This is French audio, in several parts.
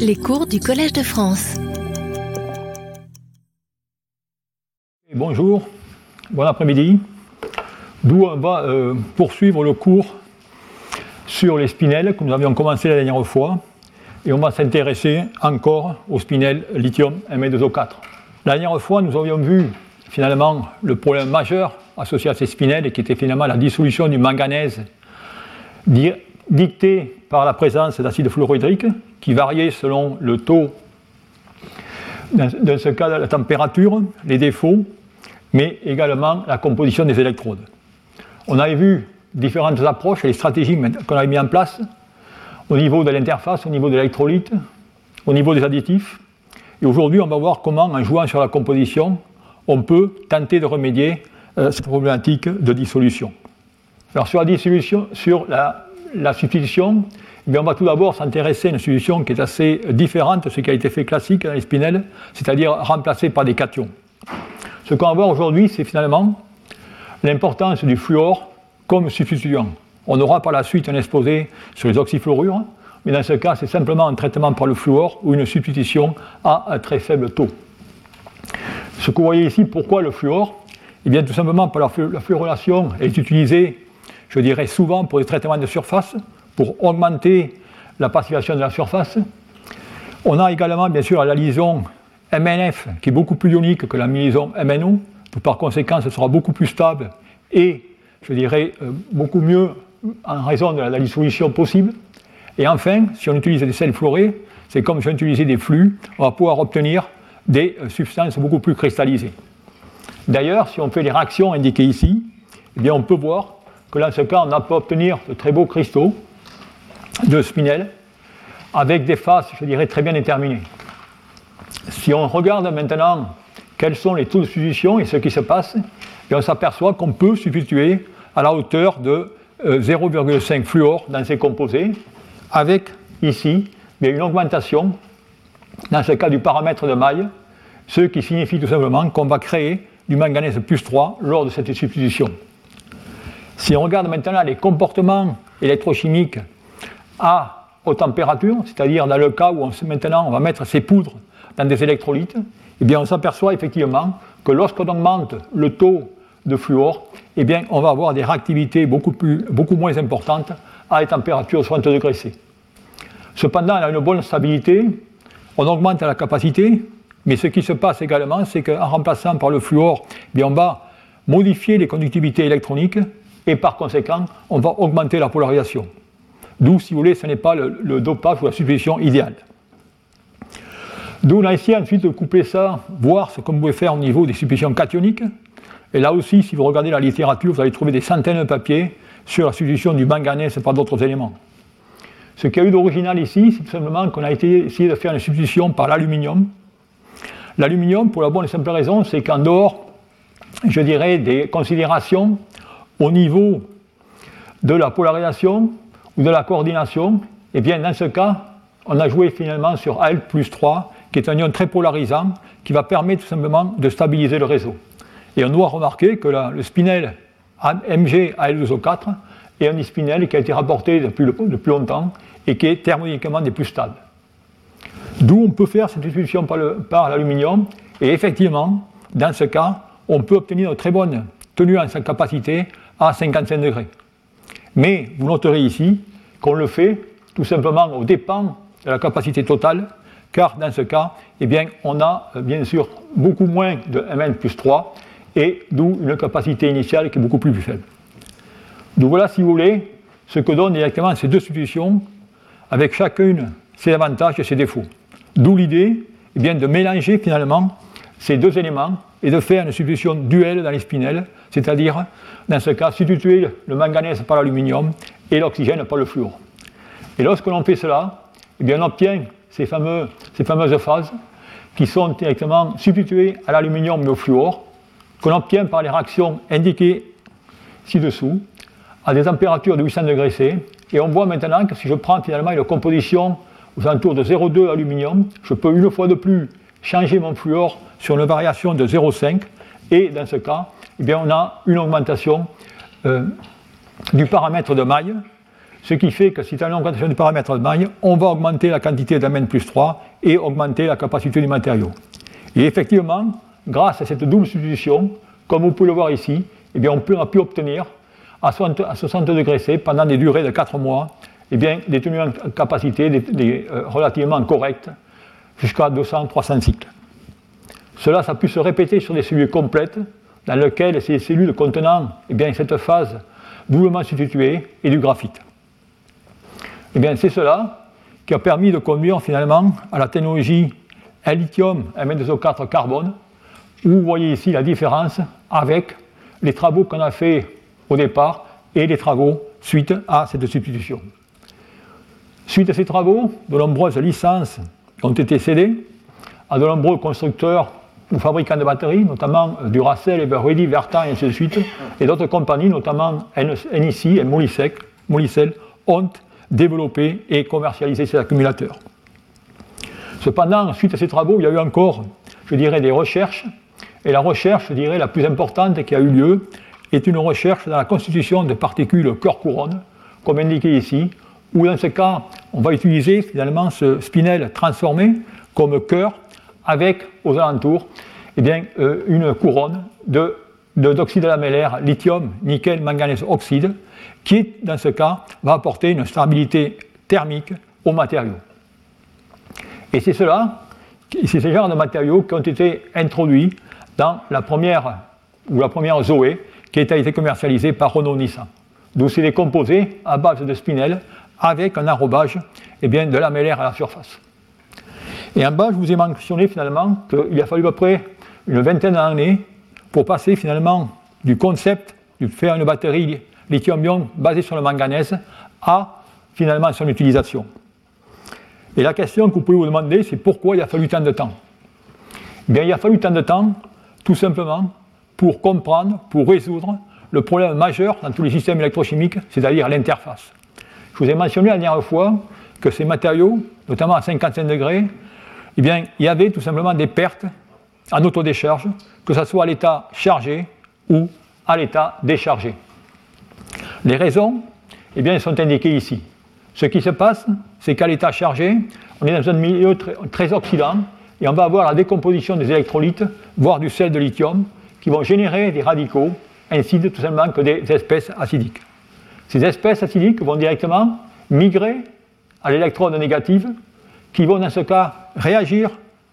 Les cours du Collège de France. Bonjour, bon après-midi. D'où on va euh, poursuivre le cours sur les spinels que nous avions commencé la dernière fois. Et on va s'intéresser encore aux spinels lithium Me2O4. La dernière fois, nous avions vu finalement le problème majeur associé à ces spinels et qui était finalement la dissolution du manganèse dictée par la présence d'acide fluorhydrique qui variait selon le taux, dans ce cas la température, les défauts, mais également la composition des électrodes. On avait vu différentes approches et stratégies qu'on avait mis en place au niveau de l'interface, au niveau de l'électrolyte, au niveau des additifs. Et aujourd'hui, on va voir comment, en jouant sur la composition, on peut tenter de remédier à cette problématique de dissolution. Alors sur la dissolution, sur la, substitution, eh on va tout d'abord s'intéresser à une solution qui est assez différente de ce qui a été fait classique dans les spinels, c'est-à-dire remplacée par des cations. Ce qu'on va voir aujourd'hui, c'est finalement l'importance du fluor comme substituant. On aura par la suite un exposé sur les oxyfluorures, mais dans ce cas, c'est simplement un traitement par le fluor ou une substitution à un très faible taux. Ce que vous voyez ici, pourquoi le fluor? Eh bien, tout simplement, par la, fluorilation est utilisée, je dirais souvent, pour des traitements de surface, pour augmenter la pacification de la surface. On a également, bien sûr, la liaison MNF, qui est beaucoup plus ionique que la liaison MNO. Par conséquent, ce sera beaucoup plus stable et, je dirais, euh, beaucoup mieux en raison de la dissolution possible. Et enfin, si on utilise des sels fluorés, c'est comme si on utilisait des flux, on va pouvoir obtenir des euh, substances beaucoup plus cristallisées. D'ailleurs, si on fait les réactions indiquées ici, eh bien on peut voir que dans ce cas, on peut obtenir de très beaux cristaux de spinel avec des faces, je dirais, très bien déterminées. Si on regarde maintenant quels sont les taux de substitution et ce qui se passe, eh on s'aperçoit qu'on peut substituer à la hauteur de 0,5 euh, fluor dans ces composés, avec ici une augmentation, dans ce cas du paramètre de maille, ce qui signifie tout simplement qu'on va créer du manganèse plus 3 lors de cette substitution. Si on regarde maintenant les comportements électrochimiques à haute température, c'est-à-dire dans le cas où on, maintenant on va mettre ces poudres dans des électrolytes, eh bien on s'aperçoit effectivement que lorsqu'on augmente le taux de fluor, eh bien on va avoir des réactivités beaucoup, plus, beaucoup moins importantes à des températures 60 degrés C. Cependant, elle a une bonne stabilité, on augmente la capacité, mais ce qui se passe également, c'est qu'en remplaçant par le fluor, eh bien, on va modifier les conductivités électroniques et par conséquent, on va augmenter la polarisation. D'où, si vous voulez, ce n'est pas le, dopage ou la substitution idéale. D'où on a essayé ensuite de couper ça, voir ce qu'on pouvait faire au niveau des substitutions cationiques. Et là aussi, si vous regardez la littérature, vous allez trouver des centaines de papiers sur la substitution du manganèse par d'autres éléments. Ce qui a eu d'original ici, c'est tout simplement qu'on a essayé de faire une substitution par l'aluminium. L'aluminium, pour la bonne et simple raison, c'est qu'en dehors, je dirais, des considérations au niveau de la polarisation ou de la coordination, eh bien dans ce cas, on a joué finalement sur Al plus 3, qui est un ion très polarisant, qui va permettre tout simplement de stabiliser le réseau. Et on doit remarquer que le spinel Mg Al2O4 est un spinel qui a été rapporté depuis, depuis longtemps et qui est thermodynamiquement des plus stables. D'où on peut faire cette substitution par l'aluminium, et effectivement, dans ce cas, on peut obtenir une très bonne tenue en sa capacité à 55 degrés. Mais vous noterez ici qu'on le fait tout simplement au dépens de la capacité totale, car dans ce cas, eh bien, on a euh, bien sûr beaucoup moins de Mn plus 3, et d'où une capacité initiale qui est beaucoup plus faible. Donc voilà, si vous voulez, ce que donnent directement ces deux substitutions, avec chacune ses avantages et ses défauts. D'où l'idée eh bien, de mélanger finalement ces deux éléments et de faire une substitution duelle dans les spinels, c'est-à-dire, dans ce cas, substituer le manganèse par l'aluminium et l'oxygène par le fluor. Et lorsque l'on fait cela, eh on obtient ces fameuses phases qui sont directement substituées à l'aluminium et au fluor, qu'on obtient par les réactions indiquées ci-dessous, à des températures de 800 degrés C. Et on voit maintenant que si je prends finalement une composition aux alentours de 0,2 aluminium, je peux une fois de plus changer mon fluor sur une variation de 0,5 et dans ce cas, eh on a une augmentation euh, du paramètre de maille, ce qui fait que si tu as une augmentation du paramètre de maille, on va augmenter la quantité d'amène plus 3 et augmenter la capacité du matériau. Et effectivement, grâce à cette double substitution, comme vous pouvez le voir ici, eh on, a pu obtenir à 60, degrés C, pendant des durées de 4 mois, eh bien, des tenues en capacité euh, relativement correctes, jusqu'à 200-300 cycles. Cela, ça a pu se répéter sur des cellules complètes, dans lesquelles ces cellules contenant eh bien, cette phase doublement substituée et du graphite. Eh bien, c'est cela qui a permis de conduire finalement à la technologie lithium M2O4 carbone, où vous voyez ici la différence avec les travaux qu'on a fait au départ et les travaux suite à cette substitution. Suite à ces travaux, de nombreuses licences ont été cédées à de nombreux constructeurs ou fabricants de batteries, notamment Duracell, Everready, Vertan et ainsi de suite, et d'autres compagnies, notamment NIC et Molicel, ont développé et commercialisé ces accumulateurs. Cependant, suite à ces travaux, il y a eu encore, je dirais, des recherches, et la recherche, je dirais, la plus importante qui a eu lieu est une recherche dans la constitution de particules cœur-couronne, comme indiqué ici, où dans ce cas, on va utiliser finalement ce spinel transformé comme cœur avec aux alentours eh euh, une couronne de, d'oxyde lamellaire lithium, nickel, manganèse, oxyde, qui, dans ce cas, va apporter une stabilité thermique au matériau. Et c'est cela, c'est ce genre de matériaux qui ont été introduits dans la première, ou la première Zoé, qui a été commercialisée par Renault-Nissan. D'où c'est des composés à base de spinel avec un enrobage eh bien, de lamellaire à la surface. Et en bas, je vous ai mentionné finalement qu'il a fallu à peu près une vingtaine d'années pour passer finalement du concept de faire une batterie lithium-ion basée sur le manganèse à finalement son utilisation. Et la question que vous pouvez vous demander, c'est pourquoi il a fallu tant de temps? Eh bien, Il a fallu tant de temps, tout simplement, pour comprendre, pour résoudre le problème majeur dans tous les systèmes électrochimiques, c'est-à-dire l'interface. Je vous ai mentionné la dernière fois que ces matériaux, notamment à 55 degrés, eh bien, il y avait tout simplement des pertes en autodécharge, que ce soit à l'état chargé ou à l'état déchargé. Les raisons eh bien, sont indiquées ici. Ce qui se passe, c'est qu'à l'état chargé, on est dans un milieu très, oxydant et on va avoir la décomposition des électrolytes, voire du sel de lithium, qui vont générer des radicaux, ainsi de tout simplement que des espèces acidiques. Ces espèces acidiques vont directement migrer à l'électrode négative, qui vont dans ce cas réagir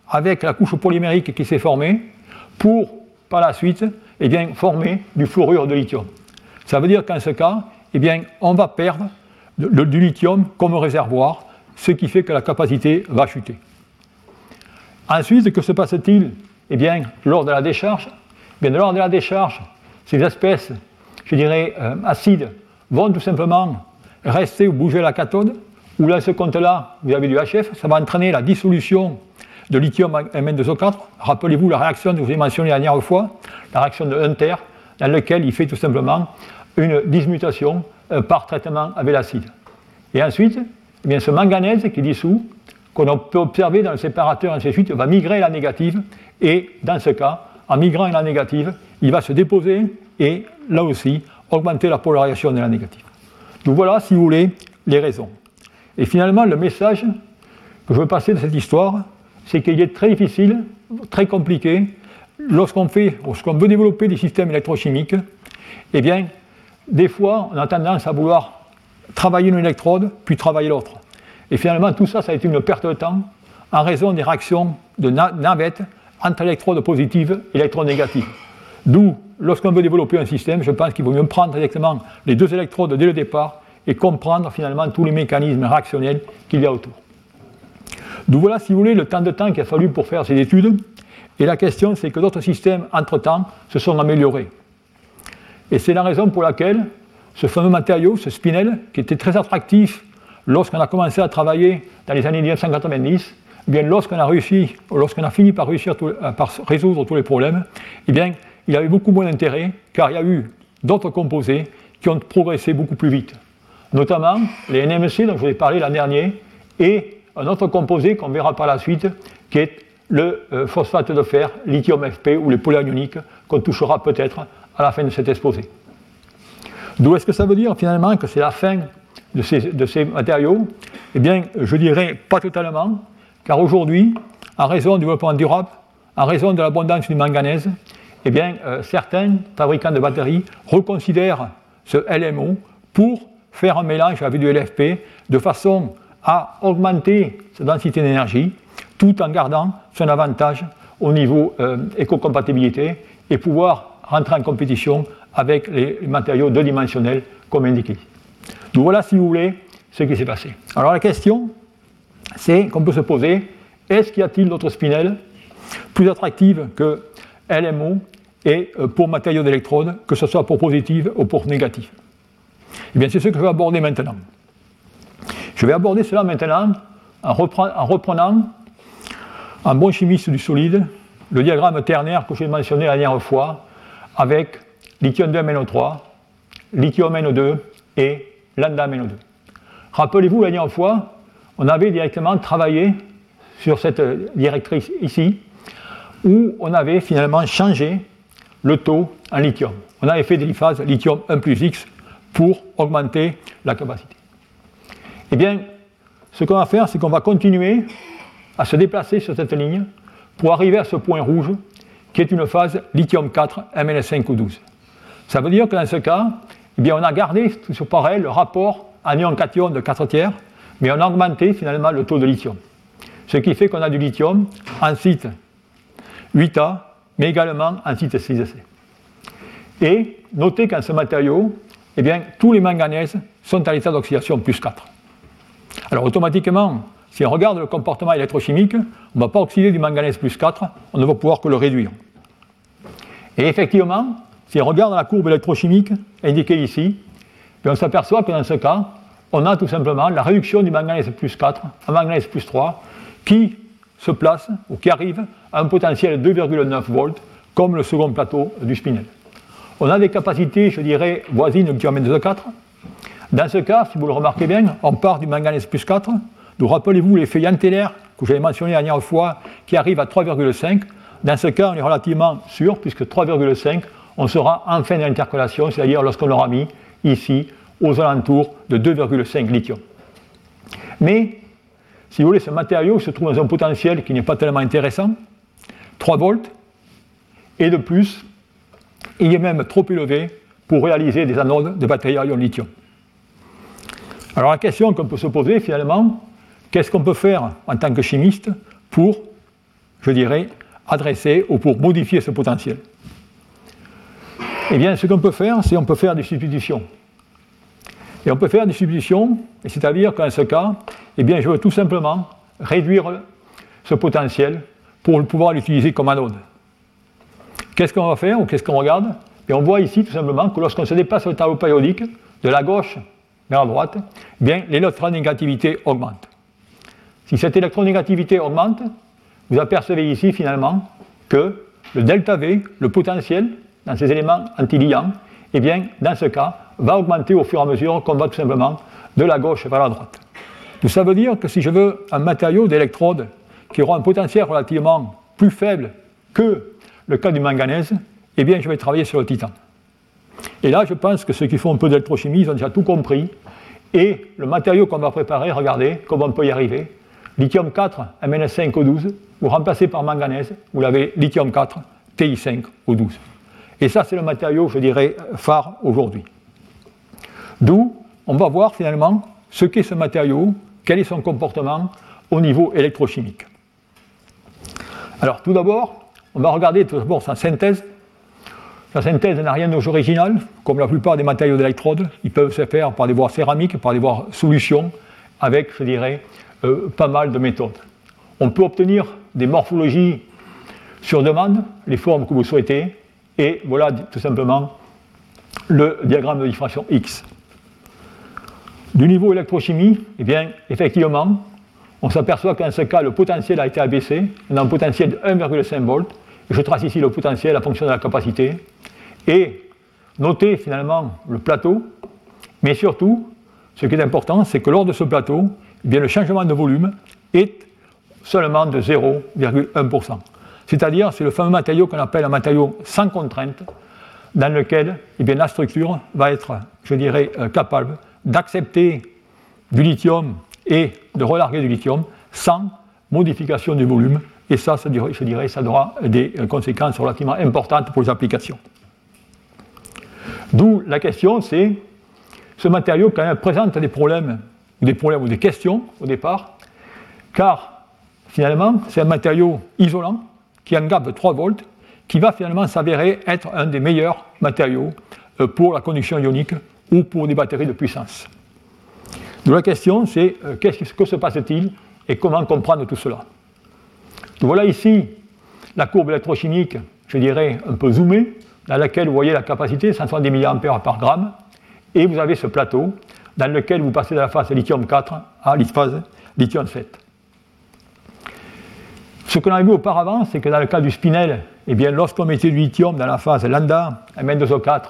avec la couche polymérique qui s'est formée pour, par la suite, eh bien, former du fluorure de lithium. Ça veut dire qu'en ce cas, eh bien, on va perdre du lithium comme réservoir, ce qui fait que la capacité va chuter. Ensuite, que se passe-t-il eh bien, lors de la décharge? Lors de la décharge, ces espèces, je dirais, euh, acides, vont tout simplement rester ou bouger la cathode, ou dans ce compte-là, vous avez du HF, ça va entraîner la dissolution de lithium Mn2O4. Rappelez-vous la réaction que je vous ai mentionnée la dernière fois, la réaction de Hunter, dans laquelle il fait tout simplement une dismutation euh, par traitement avec l'acide. Et ensuite, eh ce manganèse qui est dissous, qu'on peut observer dans le séparateur, ainsi de suite, va migrer à la négative, et dans ce cas, en migrant à la négative, il va se déposer et là aussi augmenter la polarisation de la négative. Donc voilà, si vous voulez, les raisons. Et finalement, le message que je veux passer de cette histoire, c'est qu'il est très difficile, très compliqué, lorsqu'on fait, lorsqu'on veut développer des systèmes électrochimiques, eh bien, des fois, on a tendance à vouloir travailler une électrode, puis travailler l'autre. Et finalement, tout ça, ça a été une perte de temps en raison des réactions de navette entre électrodes positives et électrodes négatives. D'où, lorsqu'on veut développer un système, je pense qu'il vaut mieux prendre directement les deux électrodes dès le départ et comprendre finalement tous les mécanismes réactionnels qu'il y a autour. D'où voilà, si vous voulez, le temps de temps qu'il a fallu pour faire ces études. Et la question, c'est que d'autres systèmes, entre-temps, se sont améliorés. Et c'est la raison pour laquelle ce fameux matériau, ce spinel, qui était très attractif lorsqu'on a commencé à travailler dans les années 1990, eh bien, lorsqu'on a réussi, lorsqu'on a fini par réussir euh, résoudre tous les problèmes, eh bien, il avait beaucoup moins d'intérêt, car il y a eu d'autres composés qui ont progressé beaucoup plus vite. Notamment les NMC dont je vous ai parlé l'an dernier, et un autre composé qu'on verra par la suite, qui est le euh, phosphate de fer, lithium FP ou les polyanioniques, qu'on touchera peut-être à la fin de cet exposé. D'où est-ce que ça veut dire finalement que c'est la fin de ces, de ces, matériaux? Eh bien, je dirais pas totalement, car aujourd'hui, en raison du développement durable, en raison de l'abondance du manganèse, eh bien, euh, certains fabricants de batteries reconsidèrent ce LMO pour faire un mélange avec du LFP de façon à augmenter sa densité d'énergie tout en gardant son avantage au niveau euh, éco-compatibilité et pouvoir rentrer en compétition avec les matériaux deux dimensionnels comme indiqué. Donc voilà, si vous voulez, ce qui s'est passé. Alors la question, c'est qu'on peut se poser, est-ce qu'il y a-t-il d'autres spinels plus attractives que LMO et euh, pour matériaux d'électrode, que ce soit pour positif ou pour négatif Eh bien, c'est ce que je vais aborder maintenant. Je vais aborder cela maintenant en, reprenant un bon chimiste du solide le diagramme ternaire que j'ai mentionné la dernière fois avec lithium 2 MnO3, lithium NO2 et lambda MnO2. Rappelez-vous, la dernière fois, on avait directement travaillé sur cette directrice ici, où on avait finalement changé le taux en lithium. On avait fait des phases lithium 1 plus X pour augmenter la capacité. Eh bien, ce qu'on va faire, c'est qu'on va continuer à se déplacer sur cette ligne pour arriver à ce point rouge qui est une phase lithium 4 MnS5 ou 12. Ça veut dire que dans ce cas, eh bien, on a gardé toujours pareil le rapport anion-cation de 4 tiers, mais on a augmenté finalement le taux de lithium. Ce qui fait qu'on a du lithium en site 8A, mais également en site 6C. Et notez qu'en ce matériau, eh bien, tous les manganèses sont à l'état d'oxydation plus 4. Alors automatiquement, si on regarde le comportement électrochimique, on ne va pas oxyder du manganèse plus 4, on ne va pouvoir que le réduire. Et effectivement, si on regarde la courbe électrochimique indiquée ici, on s'aperçoit que dans ce cas, on a tout simplement la réduction du manganèse plus 4 à manganèse plus 3 qui se place ou qui arrive à un potentiel de 2,9 volts comme le second plateau du spinel. On a des capacités, je dirais, voisines du diamètre de 4. Dans ce cas, si vous le remarquez bien, on part du manganèse plus 4. Donc rappelez-vous l'effet Yanteller que j'avais mentionné la dernière fois qui arrive à 3,5. Dans ce cas, on est relativement sûr, puisque 3,5, on sera en fin d'intercalation, c'est-à-dire lorsqu'on l'aura mis ici aux alentours de 2,5 lithium. Mais, si vous voulez, ce matériau se trouve dans un potentiel qui n'est pas tellement intéressant, 3 volts, et de plus, il est même trop élevé pour réaliser des anodes de batteries à ion lithium. Alors la question qu'on peut se poser finalement, qu'est-ce qu'on peut faire en tant que chimiste pour, je dirais, adresser ou pour modifier ce potentiel? Eh bien, ce qu'on peut faire, c'est qu'on peut faire des substitutions. Et on peut faire des substitutions, c'est-à-dire qu'en ce cas, eh je veux tout simplement réduire ce potentiel pour pouvoir l'utiliser comme anode. Qu'est-ce qu'on va faire ou qu'est-ce qu'on regarde? Et on voit ici tout simplement que lorsqu'on se déplace sur le tableau périodique, de la gauche vers la droite, eh bien, l'électronégativité augmente. Si cette électronégativité augmente, vous apercevez ici finalement que le delta V, le potentiel dans ces éléments antiliants, eh bien, dans ce cas, va augmenter au fur et à mesure qu'on va tout simplement de la gauche vers la droite. Donc ça veut dire que si je veux un matériau d'électrode qui aura un potentiel relativement plus faible que le cas du manganèse, eh bien je vais travailler sur le titan. Et là, je pense que ceux qui font un peu d'électrochimie, ils ont déjà tout compris. Et le matériau qu'on va préparer, regardez comment on peut y arriver. Lithium 4, MnS5O12, vous remplacez par manganèse, vous l'avez lithium 4, Ti5O12. Et ça, c'est le matériau, je dirais, phare aujourd'hui. D'où on va voir finalement ce qu'est ce matériau, quel est son comportement au niveau électrochimique. Alors tout d'abord, on va regarder tout d'abord sa synthèse. Sa synthèse n'a rien d'original, comme la plupart des matériaux d'électrode. Ils peuvent se faire par des voies céramiques, par des voies solutions, avec, je dirais, euh, pas mal de méthodes. On peut obtenir des morphologies sur demande, les formes que vous souhaitez, et voilà tout simplement le diagramme de diffraction X. Du niveau électrochimie, eh effectivement, on s'aperçoit qu'en ce cas, le potentiel a été abaissé. On a un potentiel de 1,5 volts. Je trace ici le potentiel en fonction de la capacité. Et notez finalement le plateau. Mais surtout, ce qui est important, c'est que lors de ce plateau, eh bien, le changement de volume est seulement de 0,1%. C'est-à-dire, c'est le fameux matériau qu'on appelle un matériau sans contrainte, dans lequel eh bien, la structure va être, je dirais, euh, capable d'accepter du lithium et de relarguer du lithium sans modification du volume. Et ça, je dirais, ça aura des conséquences relativement importantes pour les applications. D'où la question, c'est ce matériau quand même présente des problèmes, des problèmes ou des questions au départ, car finalement, c'est un matériau isolant qui de 3 volts, qui va finalement s'avérer être un des meilleurs matériaux euh, pour la conduction ionique ou pour des batteries de puissance. Donc la question, c'est euh, qu'est-ce que se passe-t-il et comment comprendre tout cela? Donc voilà ici la courbe électrochimique, je dirais un peu zoomée, dans laquelle vous voyez la capacité 170 mA par gramme, et vous avez ce plateau dans lequel vous passez de la phase lithium 4 à la phase lithium 7. Ce que l'on vu auparavant, c'est que dans le cas du spinel, eh lorsqu'on mettait du lithium dans la phase lambda, Mn2O4,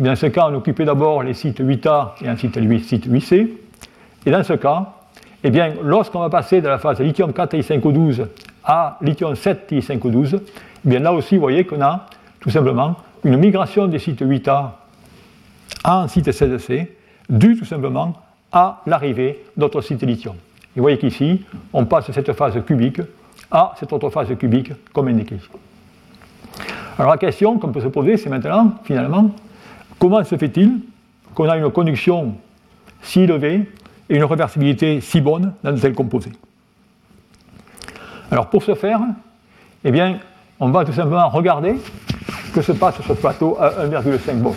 dans ce cas, on occupait d'abord les sites 8A et ensuite les sites 8C. Et dans ce cas, eh bien, lorsqu'on va passer de la phase lithium 4 I5O12 à lithium 7 I5O12, eh bien, là aussi, vous voyez qu'on a tout simplement une migration des sites 8A en site 16C, due tout simplement à l'arrivée d'autres sites lithium. Et vous voyez qu'ici, on passe de cette phase cubique à cette autre phase cubique, comme indiqué. Alors la question qu'on peut se poser, c'est maintenant, finalement, comment se fait-il qu'on a une conduction si élevée et une réversibilité si bonne dans de tels composés Alors pour ce faire, eh bien, on va tout simplement regarder ce que se passe sur ce plateau à 1,5 volts.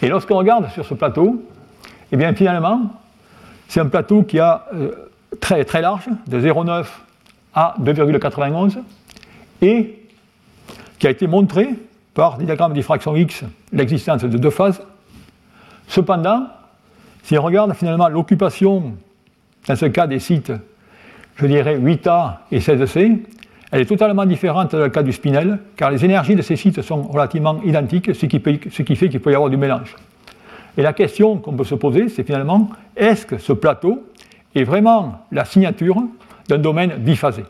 Et lorsqu'on regarde sur ce plateau, eh bien finalement, c'est un plateau qui a euh, très, très large, de 0,9 à 2,91, et qui a été montré par des diagrammes de diffraction X l'existence de deux phases. Cependant, si on regarde finalement l'occupation, dans ce cas des sites, je dirais 8A et 16C, elle est totalement différente dans le cas du spinel, car les énergies de ces sites sont relativement identiques, ce qui, ce qui fait qu'il peut y avoir du mélange. Et la question qu'on peut se poser, c'est finalement, est-ce que ce plateau est vraiment la signature d'un domaine biphasé?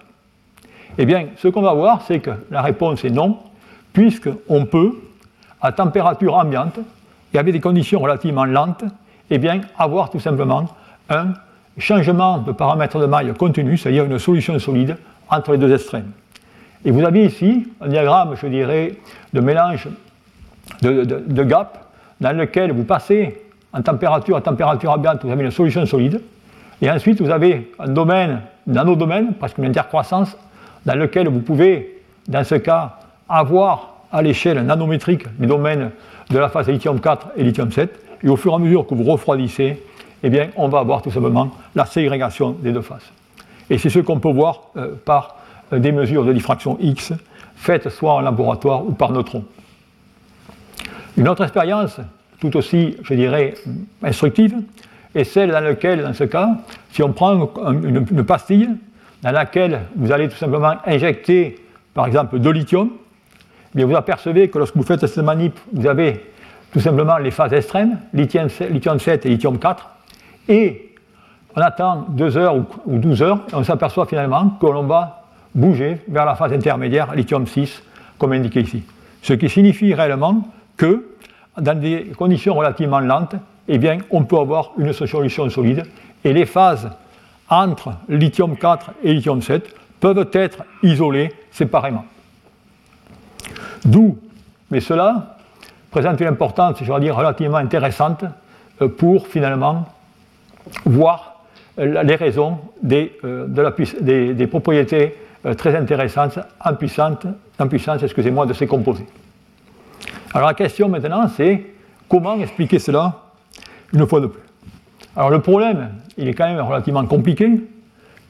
Eh bien, ce qu'on va voir, c'est que la réponse est non, puisqu'on peut, à température ambiante et avec des conditions relativement lentes, eh bien, avoir tout simplement un changement de paramètre de maille continu, c'est-à-dire une solution solide entre les deux extrêmes. Et vous avez ici un diagramme, je dirais, de mélange de, gap dans lequel vous passez en température à température ambiante, vous avez une solution solide, et ensuite, vous avez un domaine, nanodomaine, presque une intercroissance, dans lequel vous pouvez, dans ce cas, avoir à l'échelle nanométrique les domaines de la phase lithium 4 et lithium 7. Et au fur et à mesure que vous refroidissez, eh bien, on va avoir tout simplement la ségrégation des deux phases. Et c'est ce qu'on peut voir euh, par euh, des mesures de diffraction X faites soit en laboratoire ou par neutrons. Une autre expérience, tout aussi, je dirais, instructive, et celle dans laquelle, dans ce cas, si on prend une, pastille dans laquelle vous allez tout simplement injecter, par exemple, de lithium, bien vous apercevez que lorsque vous faites cette manip, vous avez tout simplement les phases extrêmes, lithium, 7 et lithium 4, et on attend 2 heures ou 12 heures, et on s'aperçoit finalement que l'on va bouger vers la phase intermédiaire, lithium 6, comme indiqué ici. Ce qui signifie réellement que, dans des conditions relativement lentes, eh bien, on peut avoir une solution solide. Et les phases entre lithium 4 et lithium 7 peuvent être isolées séparément. D'où, mais cela présente une importance, je vais dire, relativement intéressante euh, pour finalement voir euh, les raisons des, euh, propriétés très intéressantes en puissance, en puissance excusez-moi, de ces composés. Alors la question maintenant, c'est comment expliquer cela une fois de plus? Alors le problème, il est quand même relativement compliqué,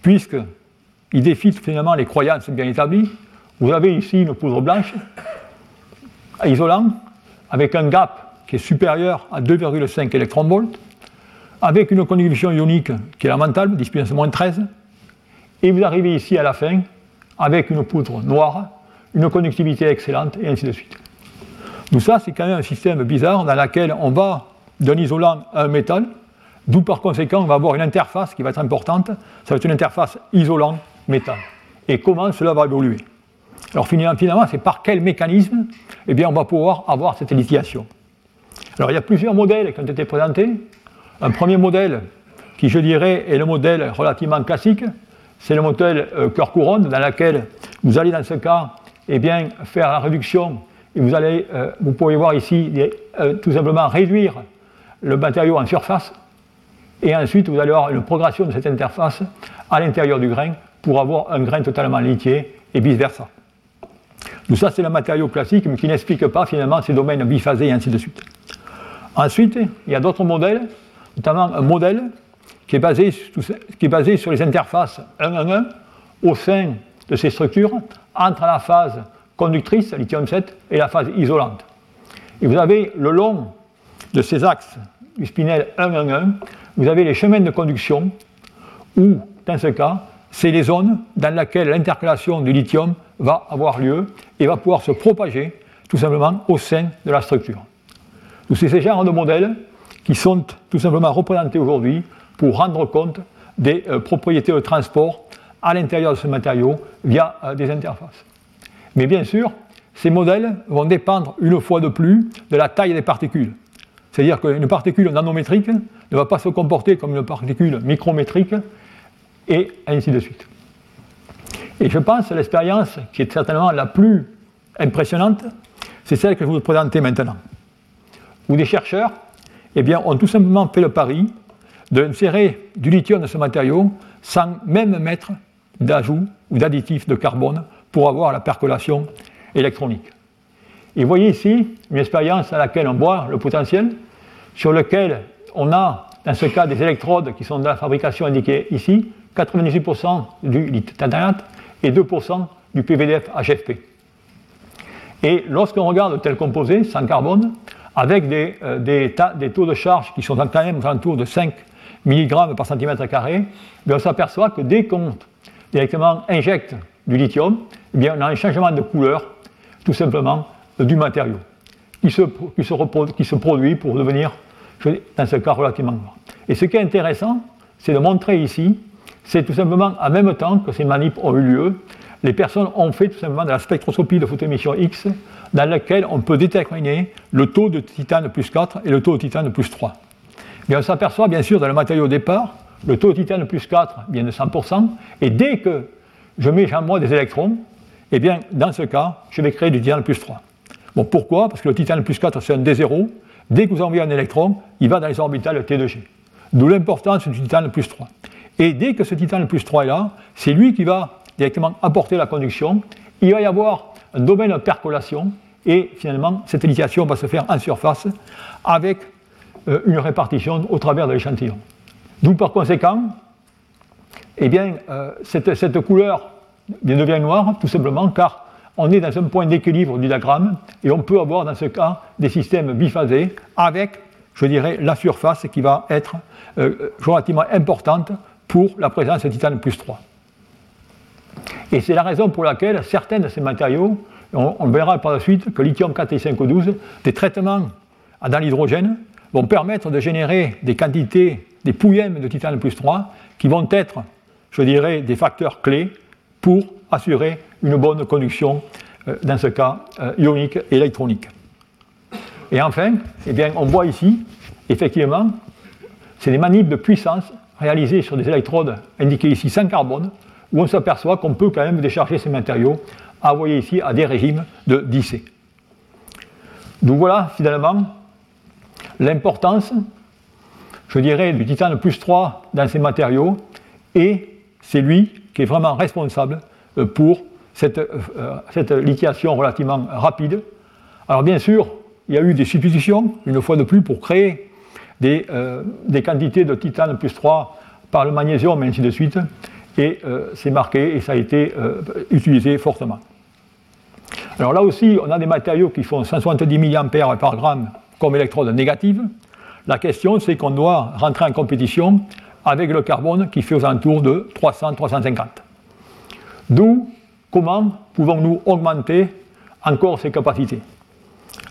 puisqu'il défie finalement les croyances bien établies. Vous avez ici une poudre blanche, isolant, avec un gap qui est supérieur à 2,5 électronvolts, avec une conduction ionique qui est lamentable, 10 puissance moins 13, et vous arrivez ici à la fin avec une poudre noire, une conductivité excellente, et ainsi de suite. Donc ça, c'est quand même un système bizarre dans lequel on va d'un isolant à un métal, d'où par conséquent on va avoir une interface qui va être importante, ça va être une interface isolant-métal. Et comment cela va évoluer? Alors finalement, c'est par quel mécanisme eh bien, on va pouvoir avoir cette lithiation. Alors il y a plusieurs modèles qui ont été présentés. Un premier modèle qui, je dirais, est le modèle relativement classique, c'est le modèle euh, cœur-couronne dans lequel vous allez, dans ce cas, eh bien, faire la réduction et vous allez, euh, vous pouvez voir ici, euh, tout simplement réduire le matériau en surface et ensuite vous allez avoir une progression de cette interface à l'intérieur du grain pour avoir un grain totalement lithié et vice-versa. Tout ça, c'est le matériau classique, mais qui n'explique pas finalement ces domaines biphasés et ainsi de suite. Ensuite, il y a d'autres modèles, notamment un modèle qui est basé, sur les interfaces 1-1-1 au sein de ces structures entre la phase conductrice, lithium-7, et la phase isolante. Et vous avez le long de ces axes du spinel 1-1-1, vous avez les chemins de conduction où, dans ce cas, c'est les zones dans lesquelles l'intercalation du lithium va avoir lieu et va pouvoir se propager tout simplement au sein de la structure. Donc c'est ces genres de modèles qui sont tout simplement représentés aujourd'hui pour rendre compte des euh, propriétés de transport à l'intérieur de ce matériau via euh, des interfaces. Mais bien sûr, ces modèles vont dépendre une fois de plus de la taille des particules. C'est-à-dire qu'une particule nanométrique ne va pas se comporter comme une particule micrométrique et ainsi de suite. Et je pense que l'expérience qui est certainement la plus impressionnante, c'est celle que je vous présenter maintenant. Où des chercheurs eh bien, ont tout simplement fait le pari d'insérer du lithium dans ce matériau sans même mettre d'ajout ou d'additif de carbone pour avoir la percolation électronique. Et vous voyez ici une expérience à laquelle on voit le potentiel, sur lequel on a, dans ce cas, des électrodes qui sont de la fabrication indiquée ici, 98% du lithium et 2% du PVDF HFP. Et lorsqu'on regarde tel composé, sans carbone, avec des, euh, des, taux de charge qui sont quand même autour de 5 mg par cm carré, on s'aperçoit que dès qu'on directement injecte du lithium, eh bien, on a un changement de couleur, tout simplement, du matériau, qui se, qui se, qui se produit pour devenir, dans ce cas, relativement noir. Et ce qui est intéressant, c'est de montrer ici, c'est tout simplement en même temps que ces manips ont eu lieu, les personnes ont fait tout simplement de la spectroscopie de photoémission X, dans laquelle on peut déterminer le taux de titane plus 4 et le taux de titane plus 3. Mais on s'aperçoit bien sûr dans le matériau au départ, le taux de titane plus 4 vient de 100%, et dès que je mets en moi des électrons, eh bien, dans ce cas, je vais créer du titane plus 3. Bon, pourquoi? Parce que le titane plus 4, c'est un D0. Dès que vous envoyez un électron, il va dans les orbitales T2G. D'où l'importance du titane plus 3. Et dès que ce titane plus 3 est là, c'est lui qui va directement apporter la conduction. Il va y avoir un domaine de percolation et finalement, cette initiation va se faire en surface avec euh, une répartition au travers de l'échantillon. D'où par conséquent, eh bien, euh, cette, cette, couleur devient noire, tout simplement car on est dans un point d'équilibre du diagramme et on peut avoir dans ce cas des systèmes biphasés avec, je dirais, la surface qui va être euh, relativement importante pour la présence de titane plus 3. Et c'est la raison pour laquelle certains de ces matériaux, on, verra par la suite que lithium 4 et 512, des traitements dans l'hydrogène, vont permettre de générer des quantités, des pouillèmes de titane plus 3 qui vont être je dirais, des facteurs clés pour assurer une bonne conduction, euh, dans ce cas, euh, ionique et électronique. Et enfin, eh bien, on voit ici, effectivement, c'est des manips de puissance réalisées sur des électrodes indiquées ici sans carbone, où on s'aperçoit qu'on peut quand même décharger ces matériaux, envoyés ici à des régimes de 10C. Donc voilà, finalement, l'importance, je dirais, du titane plus 3 dans ces matériaux et c'est lui qui est vraiment responsable euh, pour cette, euh, euh, cette, lithiation relativement rapide. Alors bien sûr, il y a eu des substitutions, une fois de plus, pour créer des, des quantités de titane plus 3 par le magnésium et ainsi de suite, et c'est marqué et ça a été utilisé fortement. Alors là aussi, on a des matériaux qui font 170 mA par gramme comme électrode négative. La question, c'est qu'on doit rentrer en compétition avec le carbone qui fait aux alentours de 300-350. D'où comment pouvons-nous augmenter encore ces capacités?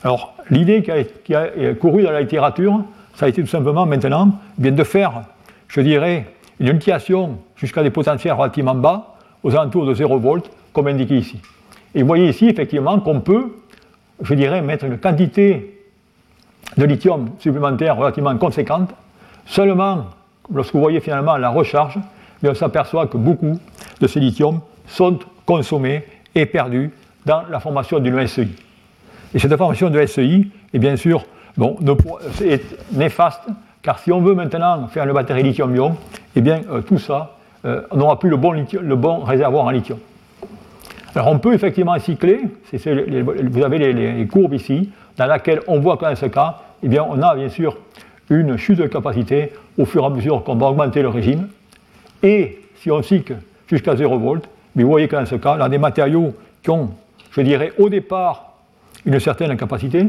Alors, l'idée qui a, couru dans la littérature, ça a été tout simplement maintenant bien de faire, je dirais, une utilisation jusqu'à des potentiels relativement bas, aux alentours de 0 volts, comme indiqué ici. Et vous voyez ici, effectivement, qu'on peut, je dirais, mettre une quantité de lithium supplémentaire relativement conséquente Seulement, lorsque vous voyez finalement la recharge, on s'aperçoit que beaucoup de ces lithiums sont consommés et perdus dans la formation d'une SEI. Et cette formation de SEI est bien sûr bon, est néfaste, car si on veut maintenant faire une batterie lithium-ion, eh bien euh, tout ça, euh, on n'aura plus le bon, le bon, réservoir en lithium. Alors on peut effectivement cycler, vous avez les, courbes ici, dans laquelle on voit que dans ce cas, eh bien, on a bien sûr une chute de capacité au fur et à mesure qu'on va augmenter le régime. Et si on cycle jusqu'à 0 volts, mais vous voyez que dans ce cas, là, des matériaux qui ont, je dirais, au départ, une certaine capacité,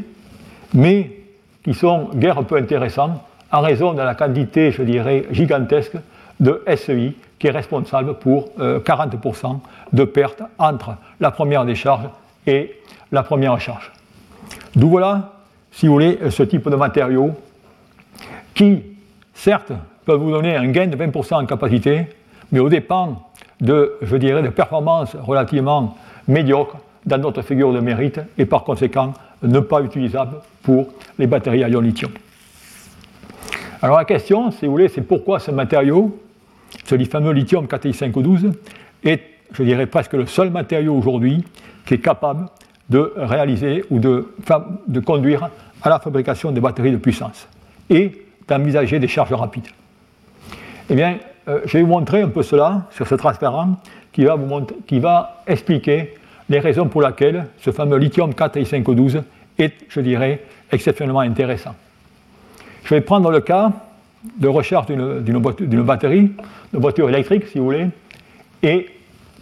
mais qui sont guère peu intéressants en raison de la quantité, je dirais, gigantesque de SEI qui est responsable pour 40% euh, de pertes entre la première décharge et la première charge. D'où voilà, si vous voulez, ce type de matériaux qui, certes, peuvent vous donner un gain de 20% en capacité, mais au dépend de, je dirais, de performances relativement médiocres dans notre figure de mérite et par conséquent ne pas utilisables pour les batteries à ion lithium. Alors la question, si vous voulez, c'est pourquoi ce matériau, ce fameux lithium 4i512, est, je dirais, presque le seul matériau aujourd'hui qui est capable de réaliser ou de, de conduire à la fabrication de batteries de puissance et d'envisager des charges rapides. Eh bien, euh, je vais vous montrer un peu cela sur ce transparent qui va, vous qui va expliquer les raisons pour lesquelles ce fameux lithium 4i512 est, je dirais, exceptionnellement intéressant. Je vais prendre le cas de recharge d'une batterie, de voiture électrique, si vous voulez, et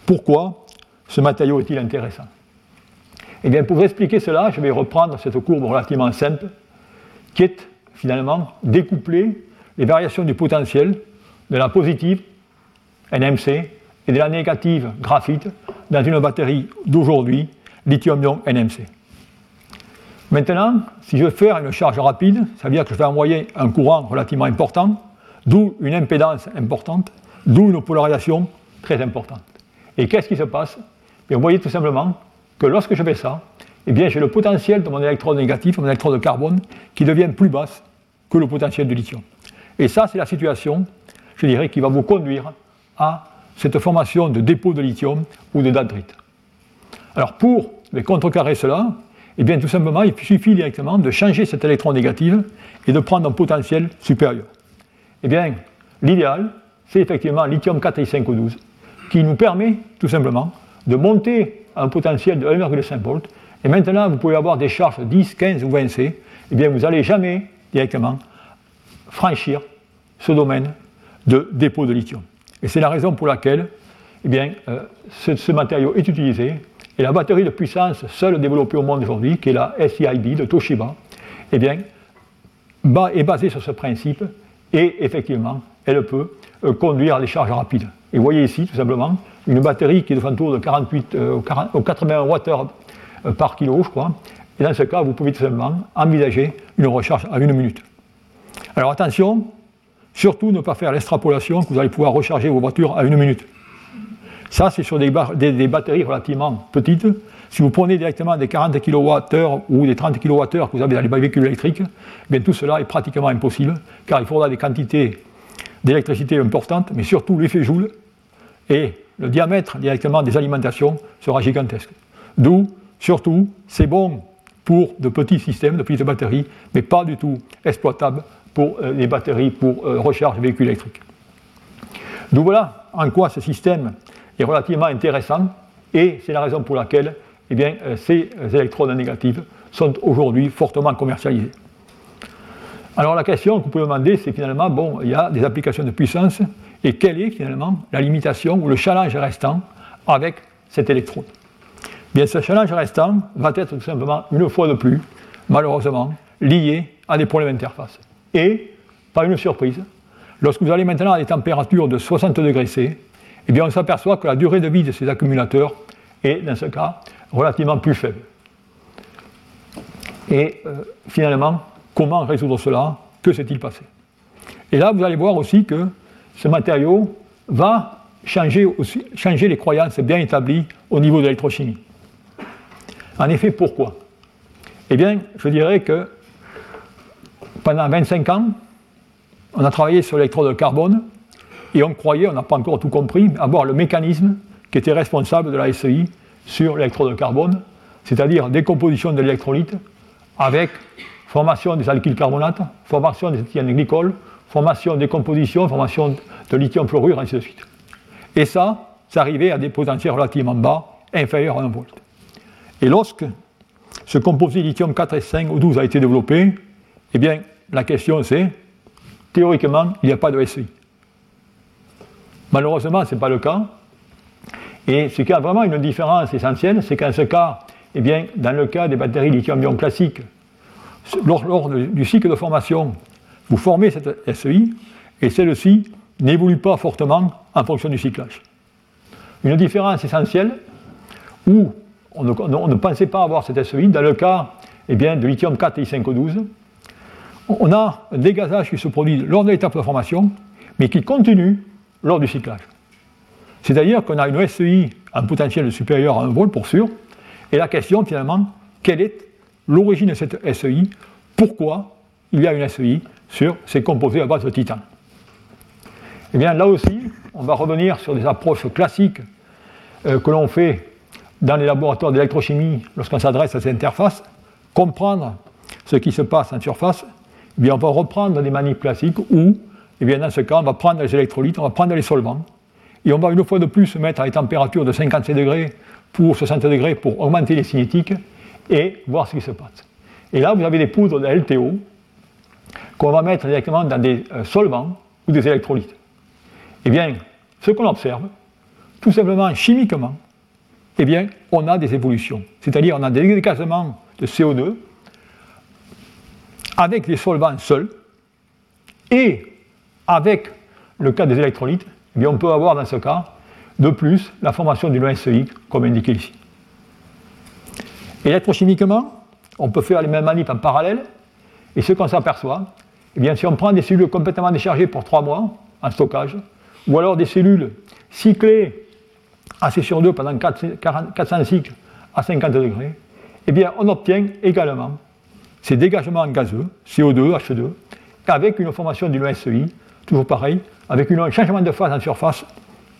pourquoi ce matériau est-il intéressant Eh bien, pour expliquer cela, je vais reprendre cette courbe relativement simple, qui est finalement découpler les variations du potentiel de la positive, NMC, et de la négative, graphite, dans une batterie d'aujourd'hui, lithium-ion NMC. Maintenant, si je veux faire une charge rapide, ça veut dire que je vais envoyer un courant relativement important, d'où une impédance importante, d'où une polarisation très importante. Et qu'est-ce qui se passe? Vous voyez tout simplement que lorsque je fais ça, eh j'ai le potentiel de mon électrode négatif, mon électrode de carbone, qui devient plus basse que le potentiel de lithium. Et ça, c'est la situation, je dirais, qui va vous conduire à cette formation de dépôt de lithium ou de dendrite. Alors, pour contrecarrer cela, eh bien, tout simplement, il suffit directement de changer cet électron négatif et de prendre un potentiel supérieur. Eh bien, l'idéal, c'est effectivement lithium 4i512 qui nous permet tout simplement de monter un potentiel de 1,5 volts. Et maintenant, vous pouvez avoir des charges 10, 15 ou 20 C. Eh bien, vous n'allez jamais directement franchir ce domaine de dépôt de lithium. Et c'est la raison pour laquelle eh bien, euh, ce matériau est utilisé et la batterie de puissance seule développée au monde aujourd'hui, qui est la SIIB de Toshiba, eh bien, est basée sur ce principe et effectivement, elle peut euh, conduire à des charges rapides. Et vous voyez ici, tout simplement, une batterie qui est de autour de 48, 81 Wh par kilo, je crois. Et dans ce cas, vous pouvez tout simplement envisager une recharge à une minute. Alors attention, surtout ne pas faire l'extrapolation que vous allez pouvoir recharger vos voitures à une minute. Ça, c'est sur des, batteries relativement petites. Si vous prenez directement des 40 kWh ou des 30 kWh que vous avez dans les véhicules électriques, eh bien tout cela est pratiquement impossible, car il faudra des quantités d'électricité importantes, mais surtout l'effet Joule et le diamètre directement des alimentations sera gigantesque. D'où, surtout, c'est bon pour de petits systèmes, de petites batteries, mais pas du tout exploitable pour euh, les batteries pour euh, recharge véhicules électriques. D'où voilà en quoi ce système est relativement intéressant et c'est la raison pour laquelle eh bien, euh, ces électrodes négatives sont aujourd'hui fortement commercialisées. Alors la question que vous pouvez demander, c'est finalement, bon, il y a des applications de puissance, et quelle est finalement la limitation ou le challenge restant avec cette électrode? Bien, ce challenge restant va être tout simplement, une fois de plus, malheureusement, lié à des problèmes d'interface. Et, pas une surprise, lorsque vous allez maintenant à des températures de 60 degrés C, eh bien, on s'aperçoit que la durée de vie de ces accumulateurs est, dans ce cas, relativement plus faible. Et euh, finalement, comment résoudre cela? Que s'est-il passé? Et là, vous allez voir aussi que ce matériau va changer, changer les croyances bien établies au niveau de l'électrochimie. En effet, pourquoi? Eh bien, je dirais que pendant 25 ans, on a travaillé sur l'électrode de carbone et on croyait, on n'a pas encore tout compris, avoir le mécanisme qui était responsable de la SEI sur l'électrode de carbone, c'est-à-dire décomposition de l'électrolyte avec formation des alkyles carbonates, formation des éthylènes glycols, formation des compositions, formation de lithium fluorure, ainsi de suite. Et ça, ça arrivait à des potentiels relativement bas, inférieurs à 1 volt. Et lorsque ce composé lithium 4 et 5 ou 12 a été développé, eh bien, la question c'est, théoriquement, il n'y a pas de SI. Malheureusement, ce n'est pas le cas. Et ce qui a vraiment une différence essentielle, c'est qu'en ce cas, eh bien, dans le cas des batteries lithium-ion classiques, lors, du cycle de formation, vous formez cette SI et celle-ci n'évolue pas fortement en fonction du cyclage. Une différence essentielle où on ne, pensait pas avoir cette SEI, dans le cas eh bien, de lithium 4 et I5O12, on a un dégazage qui se produit lors de l'étape de formation, mais qui continue lors du cyclage. C'est-à-dire qu'on a une SEI en potentiel supérieur à 1 volt pour sûr, et la question finalement, quelle est l'origine de cette SEI Pourquoi il y a une SEI sur ces composés à base de titane? Eh bien là aussi, on va revenir sur des approches classiques euh, que l'on fait dans les laboratoires d'électrochimie lorsqu'on s'adresse à ces interfaces, comprendre ce qui se passe en surface, eh bien on va reprendre des manips classiques où, eh bien dans ce cas, on va prendre les électrolytes, on va prendre les solvants, et on va une fois de plus se mettre à des températures de 57 degrés pour 60 degrés pour augmenter les cinétiques et voir ce qui se passe. Et là, vous avez des poudres de LTO qu'on va mettre directement dans des euh, solvants ou des électrolytes. Eh bien, ce qu'on observe, tout simplement chimiquement, eh bien, on a des évolutions. C'est-à-dire, on a des dégazements de CO2 avec des solvants seuls et avec le cas des électrolytes, eh bien, on peut avoir dans ce cas de plus la formation d'une SEI, comme indiqué ici. Électrochimiquement, on peut faire les mêmes manips en parallèle, et ce qu'on s'aperçoit, eh bien, si on prend des cellules complètement déchargées pour 3 mois en stockage, ou alors des cellules cyclées assez sur 2 pendant 400 cycles à 50 degrés, eh bien, on obtient également ces dégagements gazeux, CO2, H2, avec une formation d'une SEI, toujours pareil, avec un changement de phase en surface,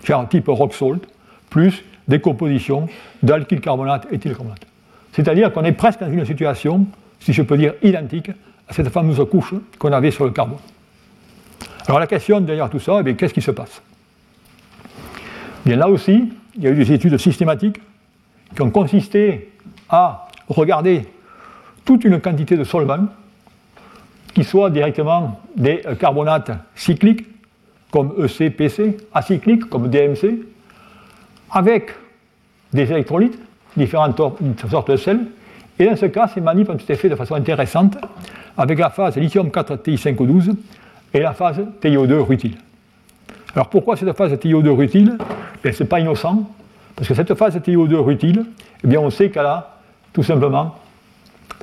genre type rock salt, plus décomposition d'alkyl carbonate et éthylcarbonate. C'est-à-dire qu'on est presque dans une situation, si je peux dire, identique à cette fameuse couche qu'on avait sur le carbone. Alors la question derrière tout ça, eh qu'est-ce qui se passe? Bien là aussi, il y a eu des études systématiques qui ont consisté à regarder toute une quantité de solvants qui soient directement des carbonates cycliques comme EC, PC, acycliques comme DMC, avec des électrolytes, différentes sortes de sels. Et dans ce cas, ces manips ont été faits de façon intéressante avec la phase lithium 4 TI5O12 et la phase TiO2 rutile. Alors pourquoi cette phase TiO2 rutile? Ben, Ce n'est pas innocent, parce que cette phase TiO2 rutile, eh bien, on sait qu'elle a tout simplement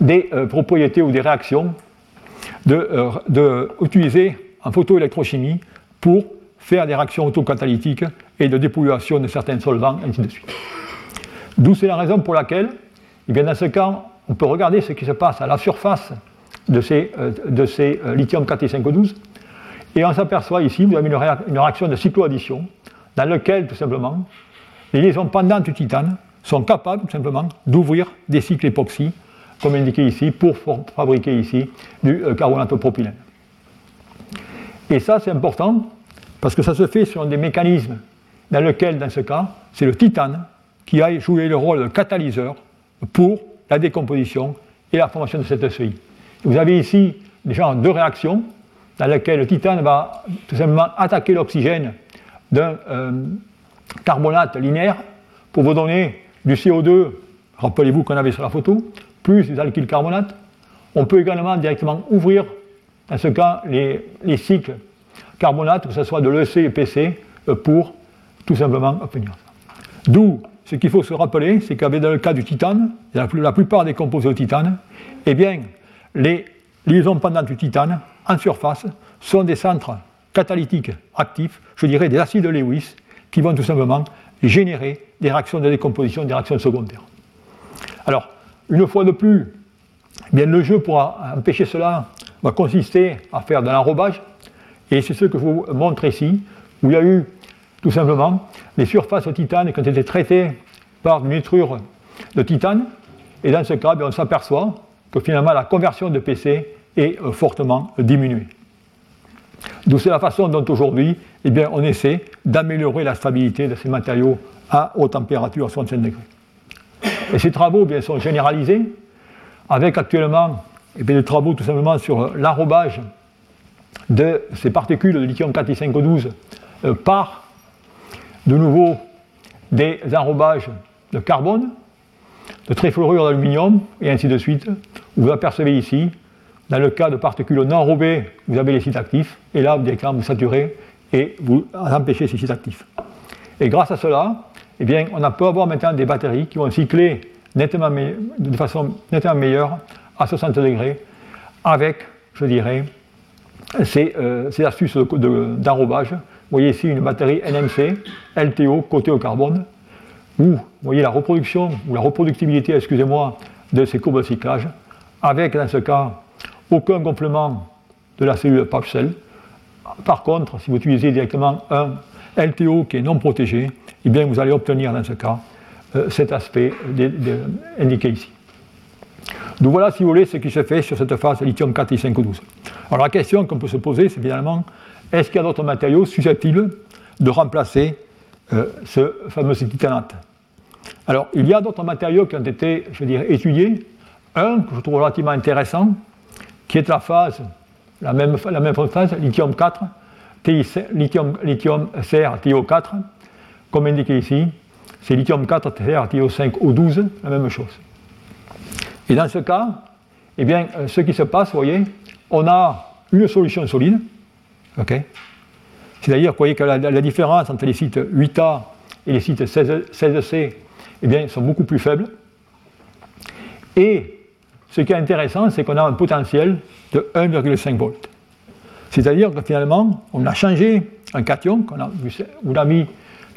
des euh, propriétés ou des réactions de, euh, utilisées en photoélectrochimie pour faire des réactions autocatalytiques et de dépollution de certains solvants, ainsi de suite. D'où c'est la raison pour laquelle, eh bien, dans ce cas, on peut regarder ce qui se passe à la surface de ces, euh, de ces lithium 4 et 512 et on s'aperçoit ici, vous avez une, réaction de cycloaddition, dans laquelle, tout simplement, les liaisons pendantes du titane sont capables, tout simplement, d'ouvrir des cycles époxy, comme indiqué ici, pour fabriquer ici du euh, carbonate propylène. Et ça, c'est important, parce que ça se fait sur des mécanismes dans lesquels, dans ce cas, c'est le titane qui a joué le rôle de catalyseur pour la décomposition et la formation de cette SEI. Vous avez ici déjà deux réactions dans laquelle le titane va tout simplement attaquer l'oxygène d'un euh, carbonate linéaire pour vous donner du CO2, rappelez-vous qu'on avait sur la photo, plus des alkyles carbonates. On peut également directement ouvrir, dans ce cas, les, cycles carbonates, que ce soit de l'EC et PC, euh, pour tout simplement obtenir ça. D'où ce qu'il faut se rappeler, c'est qu'avec le cas du titane, la plupart des composés au titane, eh bien, les liaisons pendantes du titane en surface sont des centres catalytiques actifs, je dirais des acides Lewis, qui vont tout simplement générer des réactions de décomposition, des réactions secondaires. Alors, une fois de plus, eh bien, le jeu pour empêcher cela va consister à faire de l'enrobage. Et c'est ce que je vous montre ici, où il y a eu tout simplement les surfaces titane qui ont été traitées par une nitrure de titane. Et dans ce cas, on s'aperçoit que finalement la conversion de PC est euh, fortement diminuée. D'où c'est la façon dont aujourd'hui eh bien, on essaie d'améliorer la stabilité de ces matériaux à haute température, à 65 degrés. Et ces travaux bien, sont généralisés, avec actuellement eh des travaux tout simplement sur l'enrobage de ces particules de lithium 4 512 euh, par de nouveau des enrobages de carbone, de trifluorure d'aluminium, et ainsi de suite. Vous apercevez ici, dans le cas de particules non enrobées, vous avez les sites actifs, et là, directement, vous saturez et vous empêchez ces sites actifs. Et grâce à cela, eh on peut avoir maintenant des batteries qui vont cycler nettement de façon nettement meilleure à 60 degrés avec, je dirais, ces, euh, astuces d'enrobage. vous voyez ici une batterie NMC, LTO, côté au carbone, où vous voyez la reproduction, ou la reproductibilité, excusez-moi, de ces courbes de cyclage, avec dans ce cas aucun gonflement de la cellule cell. Par contre, si vous utilisez directement un LTO qui est non protégé, eh bien vous allez obtenir dans ce cas euh, cet aspect indiqué ici. Donc voilà, si vous voulez, ce qui se fait sur cette phase lithium 4 et 512. Alors la question qu'on peut se poser, c'est finalement, est-ce qu'il y a d'autres matériaux susceptibles de remplacer euh, ce fameux titanate? Alors, il y a d'autres matériaux qui ont été, je étudiés. Un que je trouve relativement intéressant, qui est la phase, la même, la même phase, lithium 4, lithium, lithium CrTO4, comme indiqué ici, c'est lithium 4 CrTO5 O12, la même chose. Et dans ce cas, eh bien, euh, ce qui se passe, vous voyez, on a une solution solide, c'est-à-dire, voyez que la, différence entre les sites 8A et les sites 16, c eh bien, sont beaucoup plus faibles. Et ce qui est intéressant, c'est qu'on a un potentiel de 1,5 volts. C'est-à-dire que finalement, on a changé un cation, on a, on a mis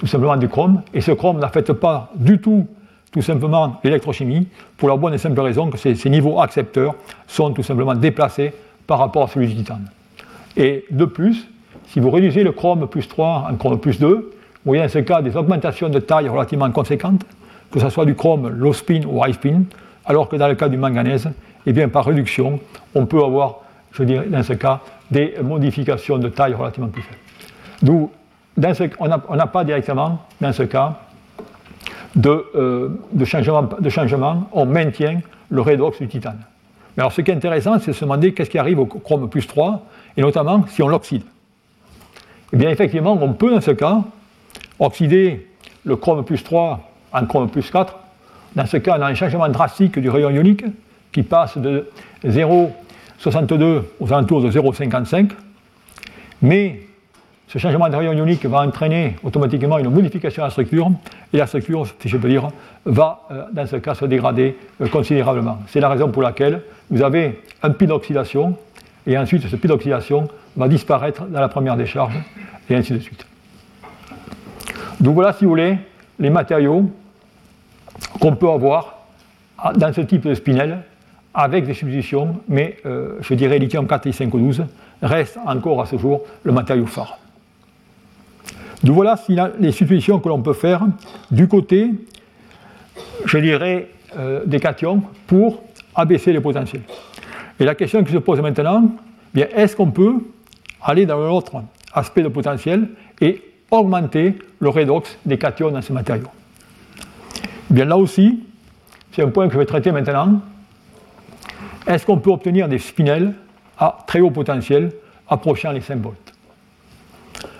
tout simplement du chrome, et ce chrome n'affecte pas du tout, tout simplement, l'électrochimie, pour la bonne et simple raison que ces, niveaux accepteurs sont tout simplement déplacés par rapport à celui du titane. Et de plus, si vous réduisez le chrome plus 3 en chrome plus 2, vous voyez dans ce cas des augmentations de taille relativement conséquentes, que ce soit du chrome low spin ou high spin, alors que dans le cas du manganèse, eh bien, par réduction, on peut avoir, je dirais, dans ce cas, des modifications de taille relativement plus faibles. D'où, on n'a pas directement, dans ce cas, de, euh, changement, on maintient le redox du titane. Mais alors, ce qui est intéressant, c'est de se demander qu'est-ce qui arrive au chrome plus 3, et notamment si on l'oxyde. Eh bien, effectivement, on peut, dans ce cas, oxyder le chrome plus 3 en chrome plus 4. Dans ce cas, on a un changement drastique du rayon ionique qui passe de 0,62 aux alentours de 0,55. Mais ce changement rayon ionique va entraîner automatiquement une modification de la structure, et la structure, si je peux dire, va euh, dans ce cas se dégrader euh, considérablement. C'est la raison pour laquelle vous avez un pic d'oxydation, et ensuite ce pic d'oxydation va disparaître dans la première décharge, et ainsi de suite. Donc voilà, si vous voulez, les matériaux qu'on peut avoir dans ce type de spinel avec des substitutions, mais euh, je dirais lithium 4 et 512 reste encore à ce jour le matériau phare. Donc voilà les substitutions que l'on peut faire du côté, je dirais, euh, des cations pour abaisser les potentiels. Et la question qui se pose maintenant, bien, est-ce qu'on peut aller dans l'autre aspect de potentiel et augmenter le redox des cations dans ces matériaux? Bien là aussi, c'est un point que je vais traiter maintenant. Est-ce qu'on peut obtenir des spinels à très haut potentiel approchant les 5 volts?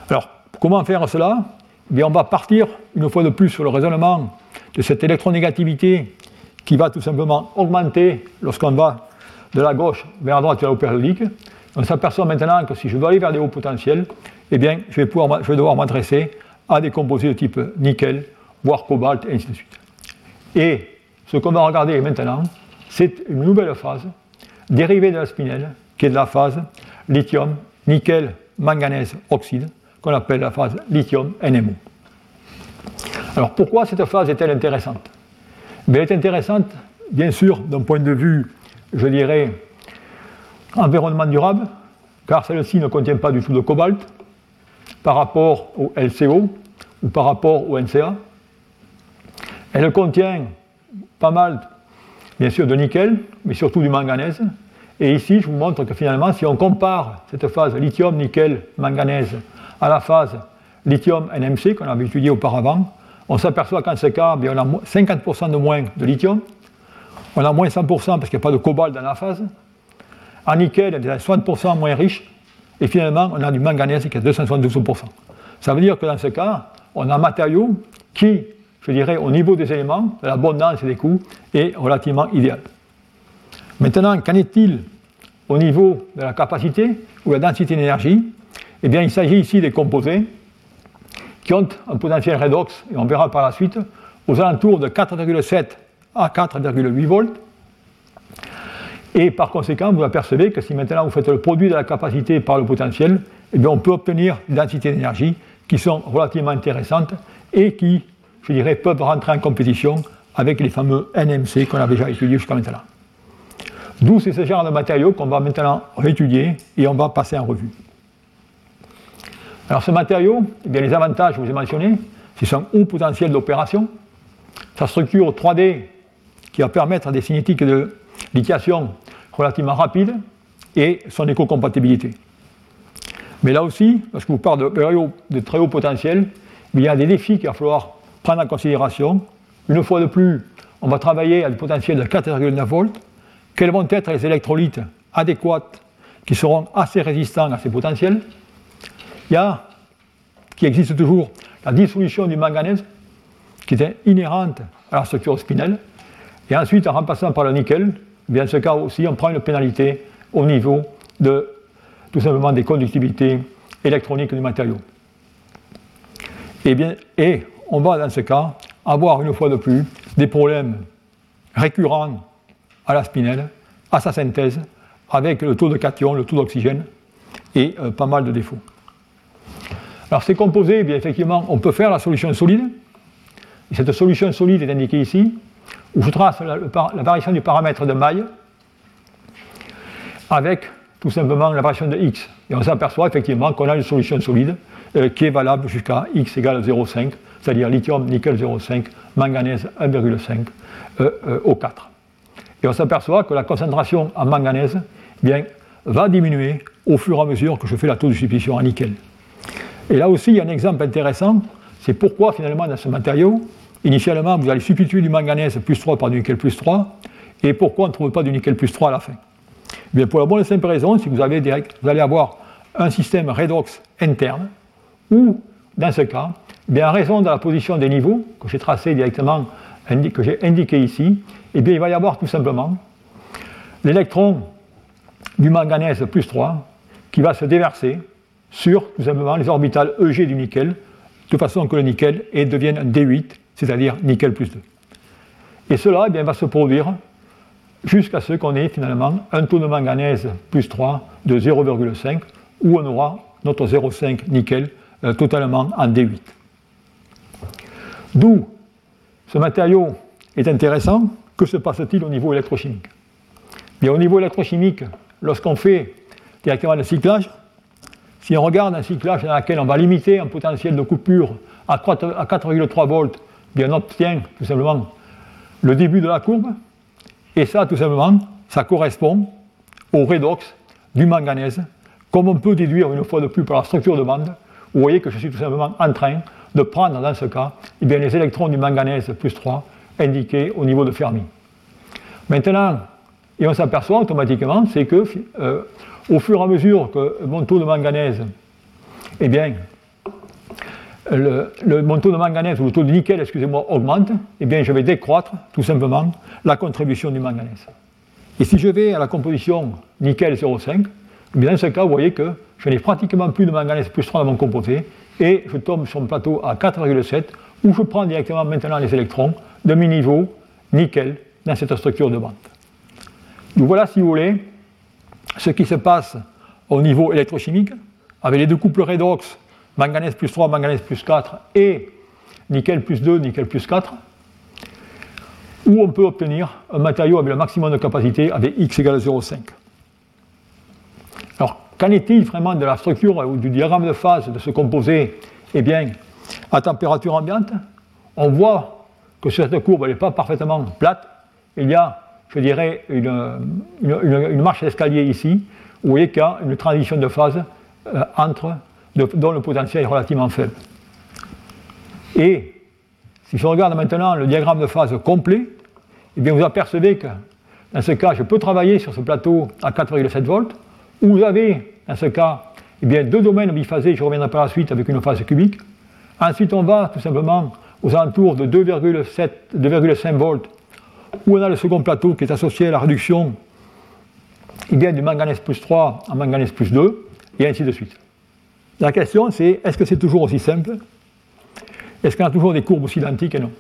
Alors, comment faire cela? Eh bien, On va partir une fois de plus sur le raisonnement de cette électronégativité qui va tout simplement augmenter lorsqu'on va de la gauche vers la droite vers la périodique. On s'aperçoit maintenant que si je veux aller vers des hauts potentiels, eh bien, je vais, je vais devoir m'adresser à des composés de type nickel, voire cobalt, et ainsi de suite. Et ce qu'on va regarder maintenant, c'est une nouvelle phase dérivée de la spinelle, qui est de la phase lithium, nickel, manganèse, oxyde, qu'on appelle la phase lithium NMO. Alors pourquoi cette phase est-elle intéressante? Elle est intéressante, bien sûr, d'un point de vue, je dirais, environnement durable, car celle-ci ne contient pas du tout de cobalt par rapport au LCO ou par rapport au NCA. Elle contient pas mal, bien sûr, de nickel, mais surtout du manganèse. Et ici, je vous montre que finalement, si on compare cette phase lithium, nickel, manganèse à la phase lithium-NMC qu'on avait étudiée auparavant, on s'aperçoit qu'en ce cas, bien, on a 50% de moins de lithium, on a moins 100% parce qu'il n'y a pas de cobalt dans la phase. En nickel, il est 60% moins riche, et finalement, on a du manganèse qui est 272%. Ça veut dire que dans ce cas, on a un matériau qui, je dirais, au niveau des éléments, de l'abondance et des coûts, est relativement idéal. Maintenant, qu'en est-il au niveau de la capacité ou la densité d'énergie? Eh bien, il s'agit ici des composés qui ont un potentiel redox, et on verra par la suite, aux alentours de 4,7 à 4,8 volts. Et par conséquent, vous apercevez que si maintenant vous faites le produit de la capacité par le potentiel, eh bien on peut obtenir des densités d'énergie qui sont relativement intéressantes et qui, je dirais, peuvent rentrer en compétition avec les fameux NMC qu'on a déjà étudiés jusqu'à maintenant. D'où c'est ce genre de matériaux qu'on va maintenant réétudier et on va passer en revue. Alors ce matériau, eh bien, les avantages, je vous ai mentionné, c'est son haut potentiel d'opération, sa structure 3D qui va permettre des cinétiques de lithiation relativement rapide et son éco-compatibilité. Mais là aussi, parce que vous parlez de, de très haut potentiel, il y a des défis qu'il va falloir prendre en considération. Une fois de plus, on va travailler à des potentiels de 4,9 volts. Quels vont être les électrolytes adéquats qui seront assez résistants à ces potentiels? Il y a, qui existe toujours, la dissolution du manganèse, qui est inhérente à la structure spinelle. Et ensuite, en remplaçant par le nickel, bien ce cas aussi, on prend une pénalité au niveau de tout simplement des conductivités électroniques du matériau. Et, bien, et on va dans ce cas avoir une fois de plus des problèmes récurrents à la spinelle, à sa synthèse, avec le taux de cation, le taux d'oxygène et euh, pas mal de défauts. Alors ces composés, eh bien, effectivement, on peut faire la solution solide. Et cette solution solide est indiquée ici, où je trace la, variation du paramètre de maille avec tout simplement la variation de x. Et on s'aperçoit effectivement qu'on a une solution solide euh, qui est valable jusqu'à x égale 0,5, c'est-à-dire lithium, nickel 0,5, manganèse 1,5 euh, euh, au 4. Et on s'aperçoit que la concentration en manganèse eh bien, va diminuer au fur et à mesure que je fais la taux de substitution en nickel. Et là aussi, il y a un exemple intéressant, c'est pourquoi finalement dans ce matériau, initialement vous allez substituer du manganèse plus 3 par du nickel plus 3, et pourquoi on ne trouve pas du nickel plus 3 à la fin? Bien, pour la bonne et simple raison, si vous, avez vous allez avoir un système redox interne, ou dans ce cas, bien, en raison de la position des niveaux que j'ai tracé directement, que j'ai indiqué ici, eh bien, il va y avoir tout simplement l'électron du manganèse plus 3 qui va se déverser sur tout simplement les orbitales EG du nickel, de façon que le nickel devienne un D8, c'est-à-dire nickel plus 2. Et cela eh va se produire jusqu'à ce qu'on ait finalement un taux de manganèse plus 3 de 0,5, où on aura notre 0,5 nickel euh, totalement en D8. D'où ce matériau est intéressant. Que se passe-t-il au niveau électrochimique? Bien, Au niveau électrochimique, lorsqu'on fait directement le cyclage, si on regarde un cyclage dans lequel on va limiter un potentiel de coupure à 4,3 volts, bien on obtient tout simplement le début de la courbe, et ça, tout simplement, ça correspond au redox du manganèse, comme on peut déduire une fois de plus par la structure de bande. Vous voyez que je suis tout simplement en train de prendre dans ce cas eh bien, les électrons du manganèse plus 3 indiqués au niveau de Fermi. Maintenant, et on s'aperçoit automatiquement, c'est que euh, au fur et à mesure que mon taux de manganèse, eh bien, le, mon taux de manganèse ou le taux de nickel, excusez-moi, augmente, eh bien, je vais décroître tout simplement la contribution du manganèse. Et si je vais à la composition nickel 0,5, eh bien, dans ce cas, vous voyez que je n'ai pratiquement plus de manganèse plus 3 dans mon composé, et je tombe sur un plateau à 4,7, où je prends directement maintenant les électrons de mi niveau nickel dans cette structure de bande. Donc voilà, si vous voulez, ce qui se passe au niveau électrochimique, avec les deux couples redox manganèse plus 3, manganèse plus 4 et nickel plus 2, nickel plus 4, où on peut obtenir un matériau avec le maximum de capacité avec x égale 0,5. Alors, qu'en est-il vraiment de la structure ou du diagramme de phase de ce composé? Eh bien, à température ambiante, on voit que cette courbe n'est pas parfaitement plate. Il y a, je dirais, une, marche d'escalier ici. Où vous voyez qu'il y a une transition de phase euh, entre, dont le potentiel est relativement faible. Et si je regarde maintenant le diagramme de phase complet, eh bien vous apercevez que dans ce cas, je peux travailler sur ce plateau à 4,7 volts, où vous avez, dans ce cas, eh bien, deux domaines biphasés, je reviendrai par la suite avec une phase cubique. Ensuite, on va tout simplement aux alentours de 2,5 volts, où on a le second plateau qui est associé à la réduction bien, du manganèse plus 3 en manganèse plus 2, et ainsi de suite. La question, c'est est-ce que c'est toujours aussi simple? Est-ce qu'on a toujours des courbes aussi identiques? Et non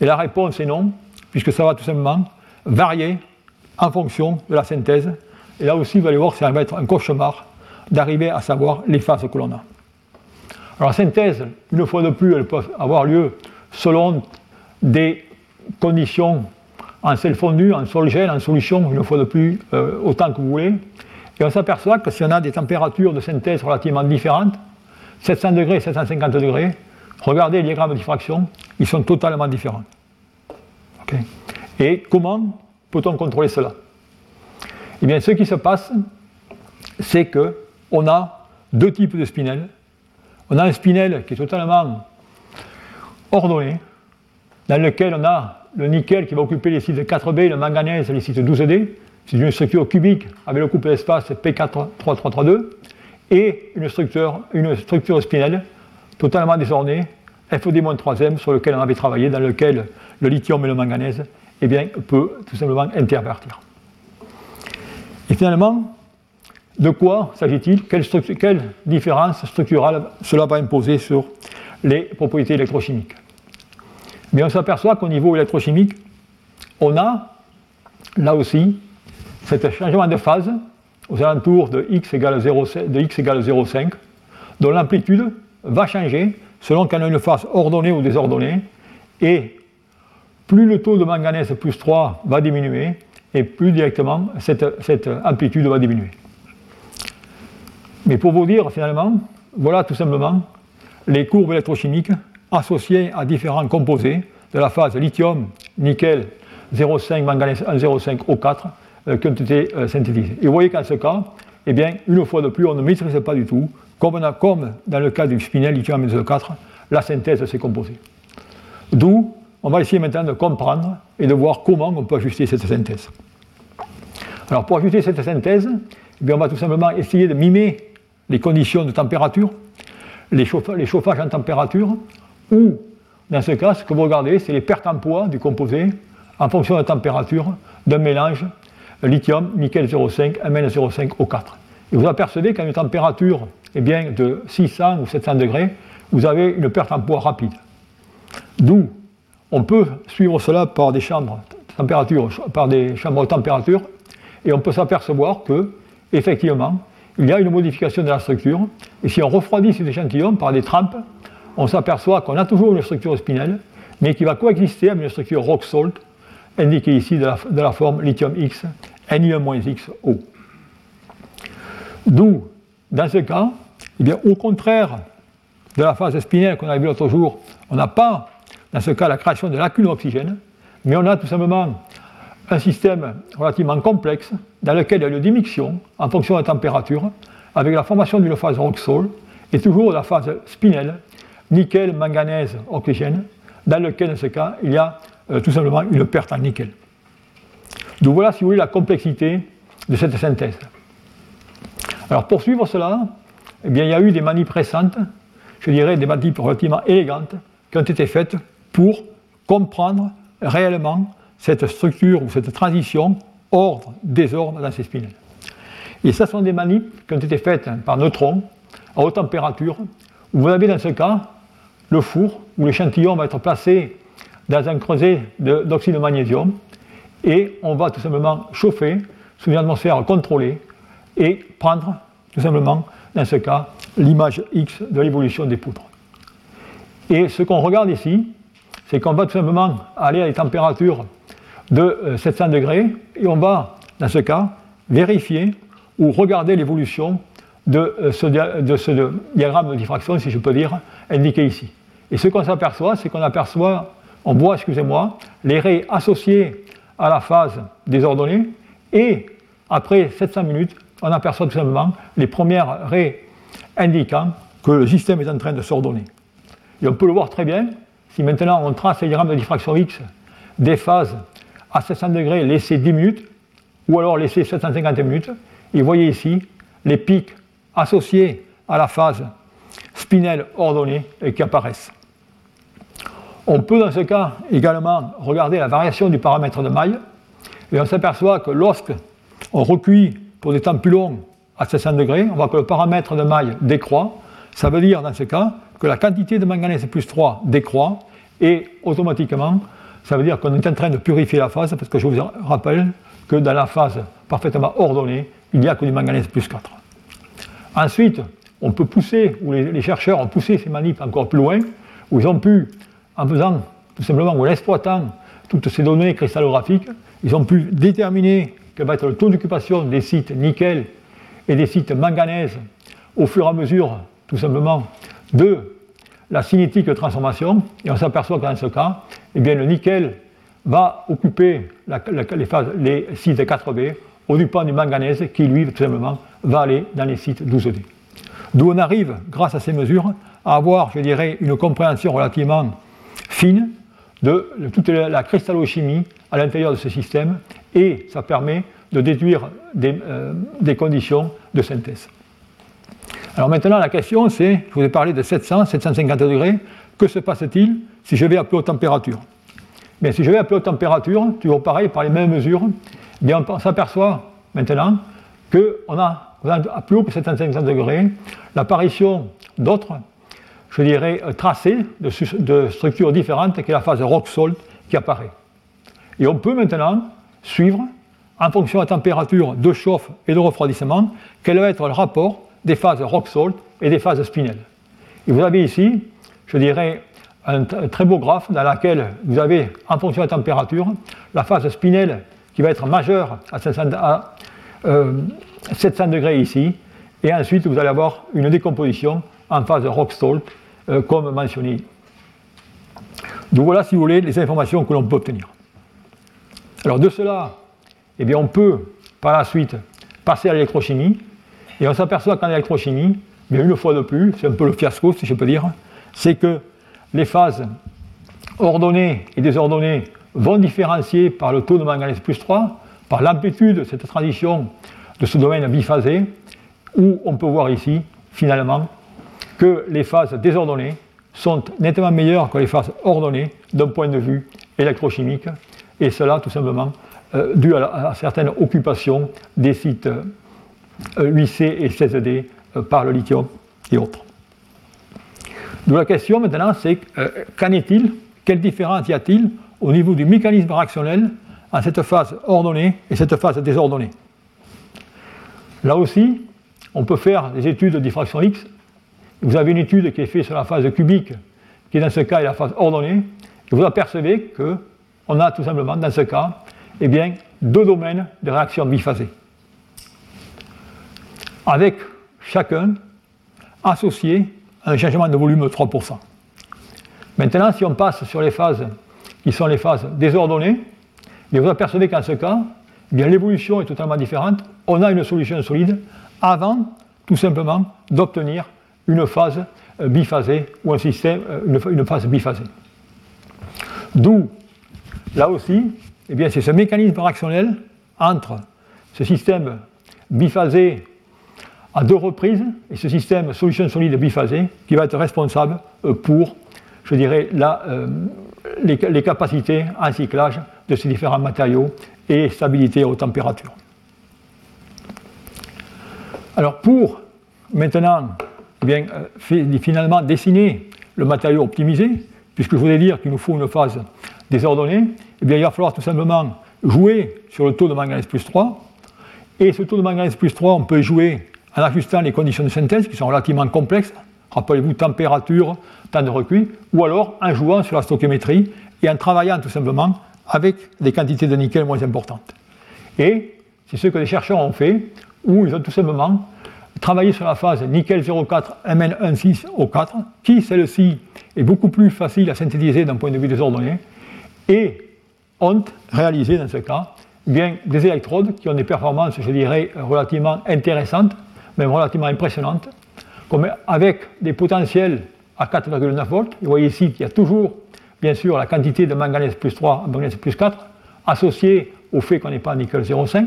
Et la réponse est non, puisque ça va tout simplement varier en fonction de la synthèse. Et là aussi, vous allez voir ça va être un cauchemar d'arriver à savoir les phases que l'on a. Alors la synthèse, une fois de plus, elle peut avoir lieu selon des conditions en sel fondu, en sol gel, en solution, une fois de plus, euh, autant que vous voulez. Et on s'aperçoit que si on a des températures de synthèse relativement différentes, 700 degrés, 750 degrés, regardez les diagrammes de diffraction, ils sont totalement différents. Et comment peut-on contrôler cela? Eh bien, ce qui se passe, c'est qu'on a deux types de spinels. On a un spinel qui est totalement ordonné, dans lequel on a le nickel qui va occuper les sites 4B, le manganèse les sites 12D. C'est une structure cubique avec le couple d'espace P43332 et une structure, une structure spinel totalement désordonnée, FED-3M, sur lequel on avait travaillé, dans lequel le lithium et le manganèse eh bien, peut tout simplement intervertir. Et finalement, de quoi s'agit-il? Quelle, différence structurale cela va imposer sur les propriétés électrochimiques? Mais on s'aperçoit qu'au niveau électrochimique, on a là aussi ce changement de phase aux alentours de x égale 0,5, dont l'amplitude va changer selon qu'on a une phase ordonnée ou désordonnée, et plus le taux de manganèse plus 3 va diminuer, et plus directement cette, amplitude va diminuer. Mais pour vous dire finalement, voilà tout simplement les courbes électrochimiques associées à différents composés de la phase lithium, nickel, 0,5, manganèse 1,05 O4 euh, qui ont été synthétisés. Et vous voyez qu'en ce cas, eh bien, une fois de plus, on ne maîtrise pas du tout, comme, dans le cas du spinel lithium 1,04, la synthèse de ces composés. D'où on va essayer maintenant de comprendre et de voir comment on peut ajuster cette synthèse. Alors pour ajuster cette synthèse, eh on va tout simplement essayer de mimer les conditions de température, les, chauffages en température, ou dans ce cas, ce que vous regardez, c'est les pertes en poids du composé en fonction de la température d'un mélange lithium, nickel 0,5, Mn0,5 O4. Et vous apercevez qu'à une température eh bien, de 600 ou 700 degrés, vous avez une perte en poids rapide. D'où on peut suivre cela par des chambres, température, par des chambres de température et on peut s'apercevoir que, effectivement, il y a une modification de la structure. Et si on refroidit ces échantillons par des trempes, on s'aperçoit qu'on a toujours une structure spinelle, mais qui va coexister avec une structure rock salt, indiquée ici de la, forme lithium X, Ni1-XO. D'où, dans ce cas, eh bien, au contraire de la phase spinelle qu'on a vu l'autre jour, on n'a pas dans ce cas la création de lacunes d'oxygène, mais on a tout simplement un système relativement complexe dans lequel il y a une dimixion en fonction de la température, avec la formation d'une phase roxol et toujours la phase spinelle, nickel, manganèse, oxygène, dans lequel, dans ce cas, il y a euh, tout simplement une perte en nickel. Donc voilà, si vous voulez, la complexité de cette synthèse. Alors pour suivre cela, eh bien, il y a eu des manips récentes, je dirais des manips relativement élégantes, qui ont été faites pour comprendre réellement cette structure ou cette transition ordre-désordre dans ces spinels. Et ça sont des manips qui ont été faites par neutrons à haute température, où vous avez dans ce cas le four où l'échantillon va être placé dans un creuset d'oxyde de, magnésium et on va tout simplement chauffer sous une atmosphère contrôlée et prendre tout simplement dans ce cas l'image X de l'évolution des poutres. Et ce qu'on regarde ici, c'est qu'on va tout simplement aller à des températures de 700 euh, degrés et on va, dans ce cas, vérifier ou regarder l'évolution de euh, ce, de ce diagramme de diffraction, si je peux dire, indiqué ici. Et ce qu'on s'aperçoit, c'est qu'on aperçoit, on voit, excusez-moi, les raies associées à la phase désordonnée, et après 700 minutes, on aperçoit tout simplement les premières raies indiquant que le système est en train de s'ordonner. Et on peut le voir très bien si maintenant on trace les diagrammes de diffraction X des phases à 700 degrés laissées 10 minutes, ou alors laissées 750 minutes, et vous voyez ici les pics associés à la phase spinelle ordonnée qui apparaissent. On peut dans ce cas également regarder la variation du paramètre de maille, et on s'aperçoit que lorsque on recuit pour des temps plus longs à 700 degrés, on voit que le paramètre de maille décroît. Ça veut dire dans ce cas que la quantité de manganèse plus 3 décroît et automatiquement, ça veut dire qu'on est en train de purifier la phase parce que je vous rappelle que dans la phase parfaitement ordonnée, il n'y a que du manganèse plus 4. Ensuite, on peut pousser, ou les, chercheurs ont poussé ces manips encore plus loin, où ils ont pu, en faisant tout simplement, ou en exploitant toutes ces données cristallographiques, ils ont pu déterminer quel va être le taux d'occupation des sites nickel et des sites manganèse au fur et à mesure, tout simplement, de la cinétique de transformation. Et on s'aperçoit que dans ce cas, eh bien, le nickel va occuper les, phases, les sites 4B au dépend du manganèse qui, lui, tout simplement, va aller dans les sites 12D. D'où on arrive, grâce à ces mesures, à avoir, je dirais, une compréhension relativement fine de toute la cristallochimie à l'intérieur de ce système et ça permet de déduire des, euh, des conditions de synthèse. Alors maintenant, la question c'est, je vous ai parlé de 700, 750 degrés, que se passe-t-il si je vais à plus haute température? Bien, si je vais à plus haute température, toujours pareil, par les mêmes mesures, bien, on s'aperçoit maintenant qu'on a, à plus haut que 750 degrés, l'apparition d'autres, je dirais, tracés de, de structures différentes, qui est la phase rock-salt qui apparaît. Et on peut maintenant suivre, en fonction de la température de chauffe et de refroidissement, quel va être le rapport des phases rock-salt et des phases spinel. Et vous avez ici, je dirais, un, très beau graphe dans lequel vous avez, en fonction de la température, la phase spinel qui va être majeure à 700, à, 700 euh, degrés ici, et ensuite vous allez avoir une décomposition en phase rock-salt, euh, comme mentionné. Donc voilà, si vous voulez, les informations que l'on peut obtenir. Alors de cela, eh bien, on peut par la suite passer à l'électrochimie, et on s'aperçoit qu'en électrochimie, une fois de plus, c'est un peu le fiasco si je peux dire, c'est que les phases ordonnées et désordonnées vont différencier par le taux de manganèse plus 3, par l'amplitude de cette transition de ce domaine biphasé, où on peut voir ici, finalement, que les phases désordonnées sont nettement meilleures que les phases ordonnées d'un point de vue électrochimique, et cela tout simplement euh, dû à, certaines occupations des sites 8C euh, et 16D euh, par le lithium et autres. Donc la question maintenant, c'est qu'en est-il? Quelle différence y a-t-il au niveau du mécanisme réactionnel en cette phase ordonnée et cette phase désordonnée? Là aussi, on peut faire des études de diffraction X. Vous avez une étude qui est faite sur la phase cubique, qui dans ce cas est la phase ordonnée, et vous apercevez que on a tout simplement, dans ce cas, eh bien, deux domaines de réaction biphasée, avec chacun associé à un changement de volume de 3%. Maintenant, si on passe sur les phases qui sont les phases désordonnées, eh vous apercevez qu'en ce cas, eh l'évolution est totalement différente. On a une solution solide avant, tout simplement, d'obtenir une phase euh, biphasée ou un système, euh, une phase biphasée. D'où Là aussi, eh c'est ce mécanisme réactionnel entre ce système biphasé à deux reprises et ce système solution solide biphasé qui va être responsable euh, pour, je dirais, euh, les, capacités en cyclage de ces différents matériaux et stabilité aux températures. Alors pour maintenant bien, euh, finalement dessiner le matériau optimisé, puisque je voulais dire qu'il nous faut une phase désordonnée, eh bien, il va falloir tout simplement jouer sur le taux de manganèse plus 3. Et ce taux de manganèse plus 3, on peut jouer en ajustant les conditions de synthèse qui sont relativement complexes. Rappelez-vous, température, temps de recuit, ou alors en jouant sur la stoichiométrie et en travaillant tout simplement avec des quantités de nickel moins importantes. Et c'est ce que les chercheurs ont fait, où ils ont tout simplement travailler sur la phase nickel 04 Mn16O4, qui celle-ci est beaucoup plus facile à synthétiser d'un point de vue des ordonnées, et ont réalisé dans ce cas bien, des électrodes qui ont des performances, je dirais, relativement intéressantes, même relativement impressionnantes, comme avec des potentiels à 4,9 volts. Vous voyez ici qu'il y a toujours, bien sûr, la quantité de manganèse plus 3 manganèse plus 4 associée au fait qu'on n'est pas nickel 0,5.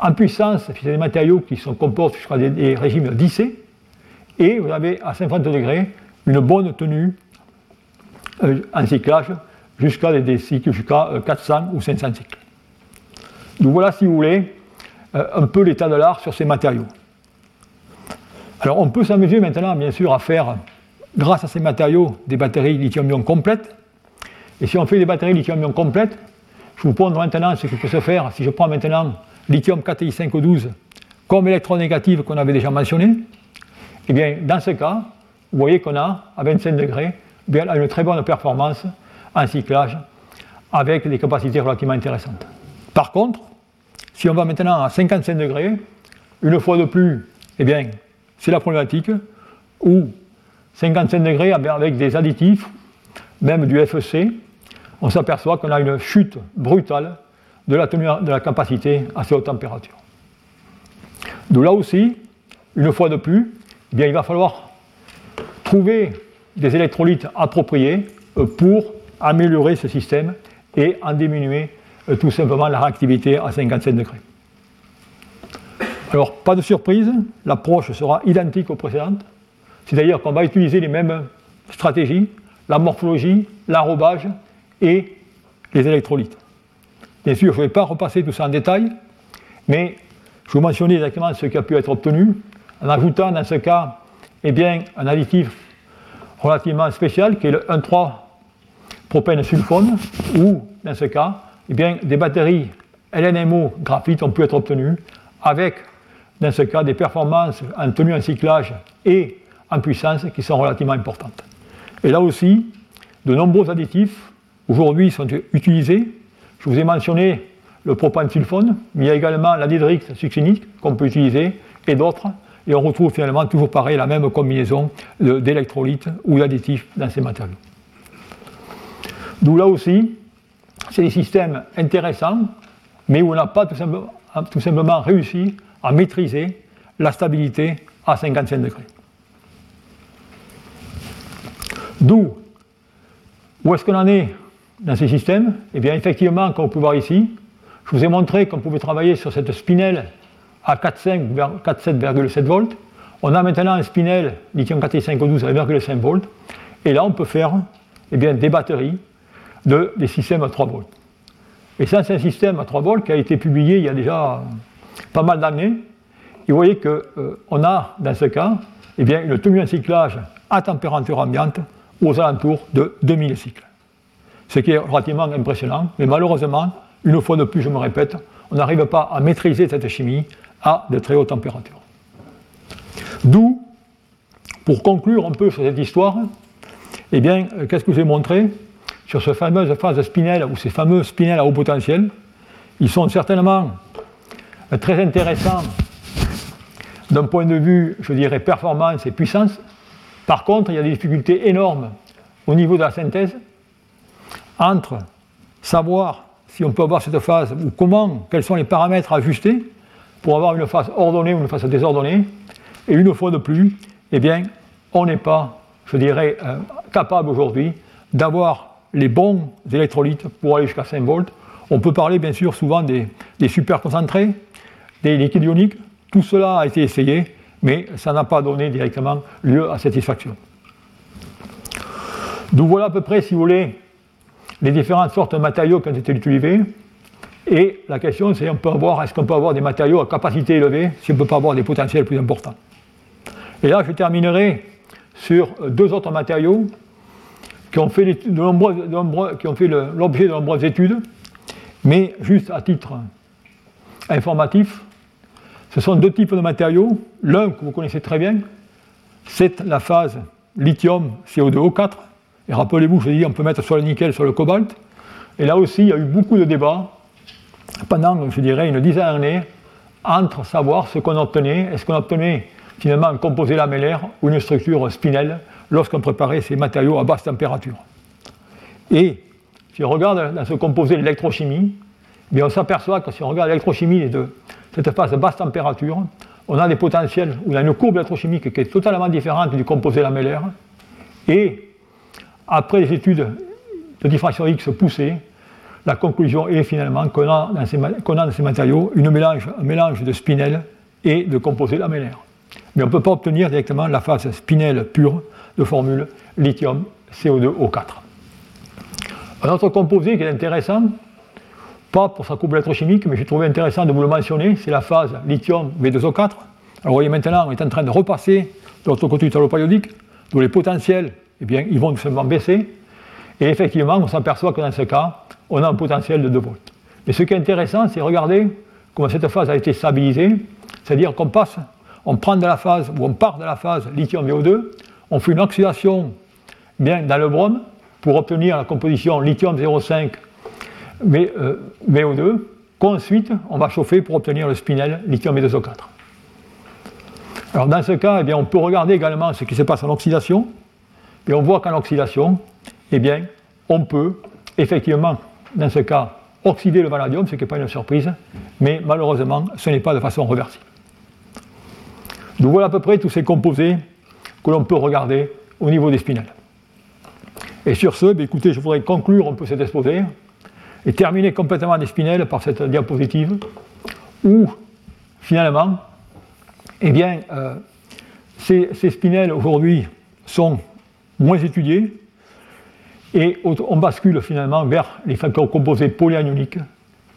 En puissance, c'est des matériaux qui sont comportent jusqu'à des, régimes 10C. Et vous avez à 50 degrés une bonne tenue euh, en cyclage jusqu'à jusqu'à 400 euh, ou 500 cycles. Donc voilà, si vous voulez, euh, un peu l'état de l'art sur ces matériaux. Alors on peut s'amuser maintenant, bien sûr, à faire, grâce à ces matériaux, des batteries lithium-ion complètes. Et si on fait des batteries lithium-ion complètes, je vous montre maintenant ce qui peut se faire si je prends maintenant lithium 4i5O12 comme électronégative qu'on avait déjà mentionné. Eh bien, dans ce cas, vous voyez qu'on a, à 25 degrés, bien, une très bonne performance en cyclage avec des capacités relativement intéressantes. Par contre, si on va maintenant à 55 degrés, une fois de plus, eh bien, c'est la problématique où 55 degrés avec des additifs, même du FEC, on s'aperçoit qu'on a une chute brutale de la, tenue, de la capacité à ces hautes températures. Donc là aussi, une fois de plus, eh il va falloir trouver des électrolytes appropriés euh, pour améliorer ce système et en diminuer euh, tout simplement la réactivité à 57 degrés. Alors, pas de surprise, l'approche sera identique aux précédentes. C'est à dire qu'on va utiliser les mêmes stratégies, la morphologie, l'arrobage et les électrolytes. Bien sûr, je ne vais pas repasser tout ça en détail, mais je vous mentionner exactement ce qui a pu être obtenu en ajoutant dans ce cas eh bien, un additif relativement spécial qui est le 1,3 propène sulfone, ou dans ce cas, eh bien, des batteries LNMO graphite ont pu être obtenues avec, dans ce cas, des performances en tenue en cyclage et en puissance qui sont relativement importantes. Et là aussi, de nombreux additifs aujourd'hui sont utilisés. Je vous ai mentionné le sulfone, mais il y a également l'anhydrix succinique qu'on peut utiliser et d'autres. Et on retrouve finalement toujours pareil la même combinaison d'électrolytes ou d'additifs dans ces matériaux. D'où là aussi, c'est des systèmes intéressants, mais où on n'a pas tout simplement, réussi à maîtriser la stabilité à 55 degrés. D'où, où est-ce qu'on en est dans ces systèmes Eh bien, effectivement, comme vous pouvez voir ici, je vous ai montré qu'on pouvait travailler sur cette spinelle à 4,7,7 volts. On a maintenant un spinel lithium 4,5 à 1,5 volts. Et là, on peut faire eh bien, des batteries de, des systèmes à 3 volts. Et ça, c'est un système à 3 volts qui a été publié il y a déjà pas mal d'années. Et vous voyez qu'on euh, a, dans ce cas, eh bien, une tenue en cyclage à température ambiante aux alentours de 2000 cycles. Ce qui est relativement impressionnant, mais malheureusement, une fois de plus, je me répète, on n'arrive pas à maîtriser cette chimie à de très hautes températures. D'où, pour conclure un peu sur cette histoire, eh bien, euh, qu'est-ce que je vous ai montré sur ces fameuses phases spinelles ou ces fameux spinels à haut potentiel? Ils sont certainement très intéressants d'un point de vue, je dirais, performance et puissance. Par contre, il y a des difficultés énormes au niveau de la synthèse entre savoir si on peut avoir cette phase ou comment, quels sont les paramètres à ajuster pour avoir une phase ordonnée ou une phase désordonnée. Et une fois de plus, eh bien, on n'est pas, je dirais, euh, capable aujourd'hui d'avoir les bons électrolytes pour aller jusqu'à 5 volts. On peut parler bien sûr souvent des, super concentrés, des liquides ioniques. Tout cela a été essayé, mais ça n'a pas donné directement lieu à satisfaction. Donc voilà à peu près, si vous voulez, les différentes sortes de matériaux qui ont été utilisés. Et la question, c'est on peut avoir, est-ce qu'on peut avoir des matériaux à capacité élevée si on ne peut pas avoir des potentiels plus importants? Et là, je terminerai sur deux autres matériaux qui ont fait l'objet de nombreuses études, mais juste à titre informatif, ce sont deux types de matériaux. L'un que vous connaissez très bien, c'est la phase lithium CO2O4. Et rappelez-vous, je dis, on peut mettre sur le nickel, sur le cobalt. Et là aussi, il y a eu beaucoup de débats pendant, je dirais, une dizaine d'années entre savoir ce qu'on obtenait, est-ce qu'on obtenait finalement un composé lamellaire ou une structure spinelle lorsqu'on préparait ces matériaux à basse température? Et si on regarde dans ce composé l'électrochimie, eh on s'aperçoit que si on regarde l'électrochimie de cette phase à basse température, on a des potentiels, y a une courbe électrochimique qui est totalement différente du composé lamellaire. Et après les études de diffraction X poussées, la conclusion est finalement qu'on a, dans ces, matériaux une mélange, un mélange de spinel et de composés lamellaires. Mais on ne peut pas obtenir directement la phase spinelle pure de formule lithium CO2O4. Un autre composé qui est intéressant, pas pour sa courbe électrochimique, mais j'ai trouvé intéressant de vous le mentionner, c'est la phase lithium V2O4. Alors vous voyez maintenant, on est en train de repasser de l'autre côté du tableau périodique, dont les potentiels, eh bien, ils vont simplement baisser. Et effectivement, on s'aperçoit que dans ce cas, on a un potentiel de 2 volts. Mais ce qui est intéressant, c'est regarder comment cette phase a été stabilisée, c'est-à-dire qu'on passe, on prend de la phase, ou on part de la phase lithium-VO2, on fait une oxydation bien dans le brome pour obtenir la composition lithium 0,5 VO2, qu'ensuite on va chauffer pour obtenir le spinel lithium 2 o 4 Alors dans ce cas, eh bien, on peut regarder également ce qui se passe en oxydation, et on voit qu'en oxydation, eh on peut effectivement dans ce cas, oxyder le vanadium, ce qui n'est pas une surprise, mais malheureusement, ce n'est pas de façon reversible. Donc voilà à peu près tous ces composés que l'on peut regarder au niveau des spinels. Et sur ce, ben, écoutez, je voudrais conclure un peu cet exposé et terminer complètement les spinels par cette diapositive où, finalement, eh bien, euh, ces spinels aujourd'hui sont moins étudiés, et on bascule finalement vers les facteurs composés polyanioniques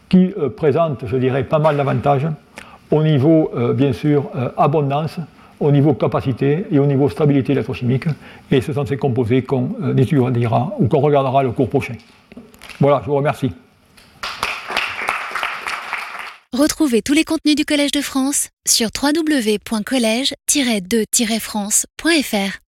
qui euh, présentent, je dirais, pas mal d'avantages au niveau, euh, bien sûr, euh, abondance, au niveau capacité et au niveau stabilité électrochimique. Et ce sont ces composés qu'on étudiera ou qu'on regardera le cours prochain. Voilà, je vous remercie. Retrouvez tous les contenus du Collège de France sur www.colège-2-france.fr.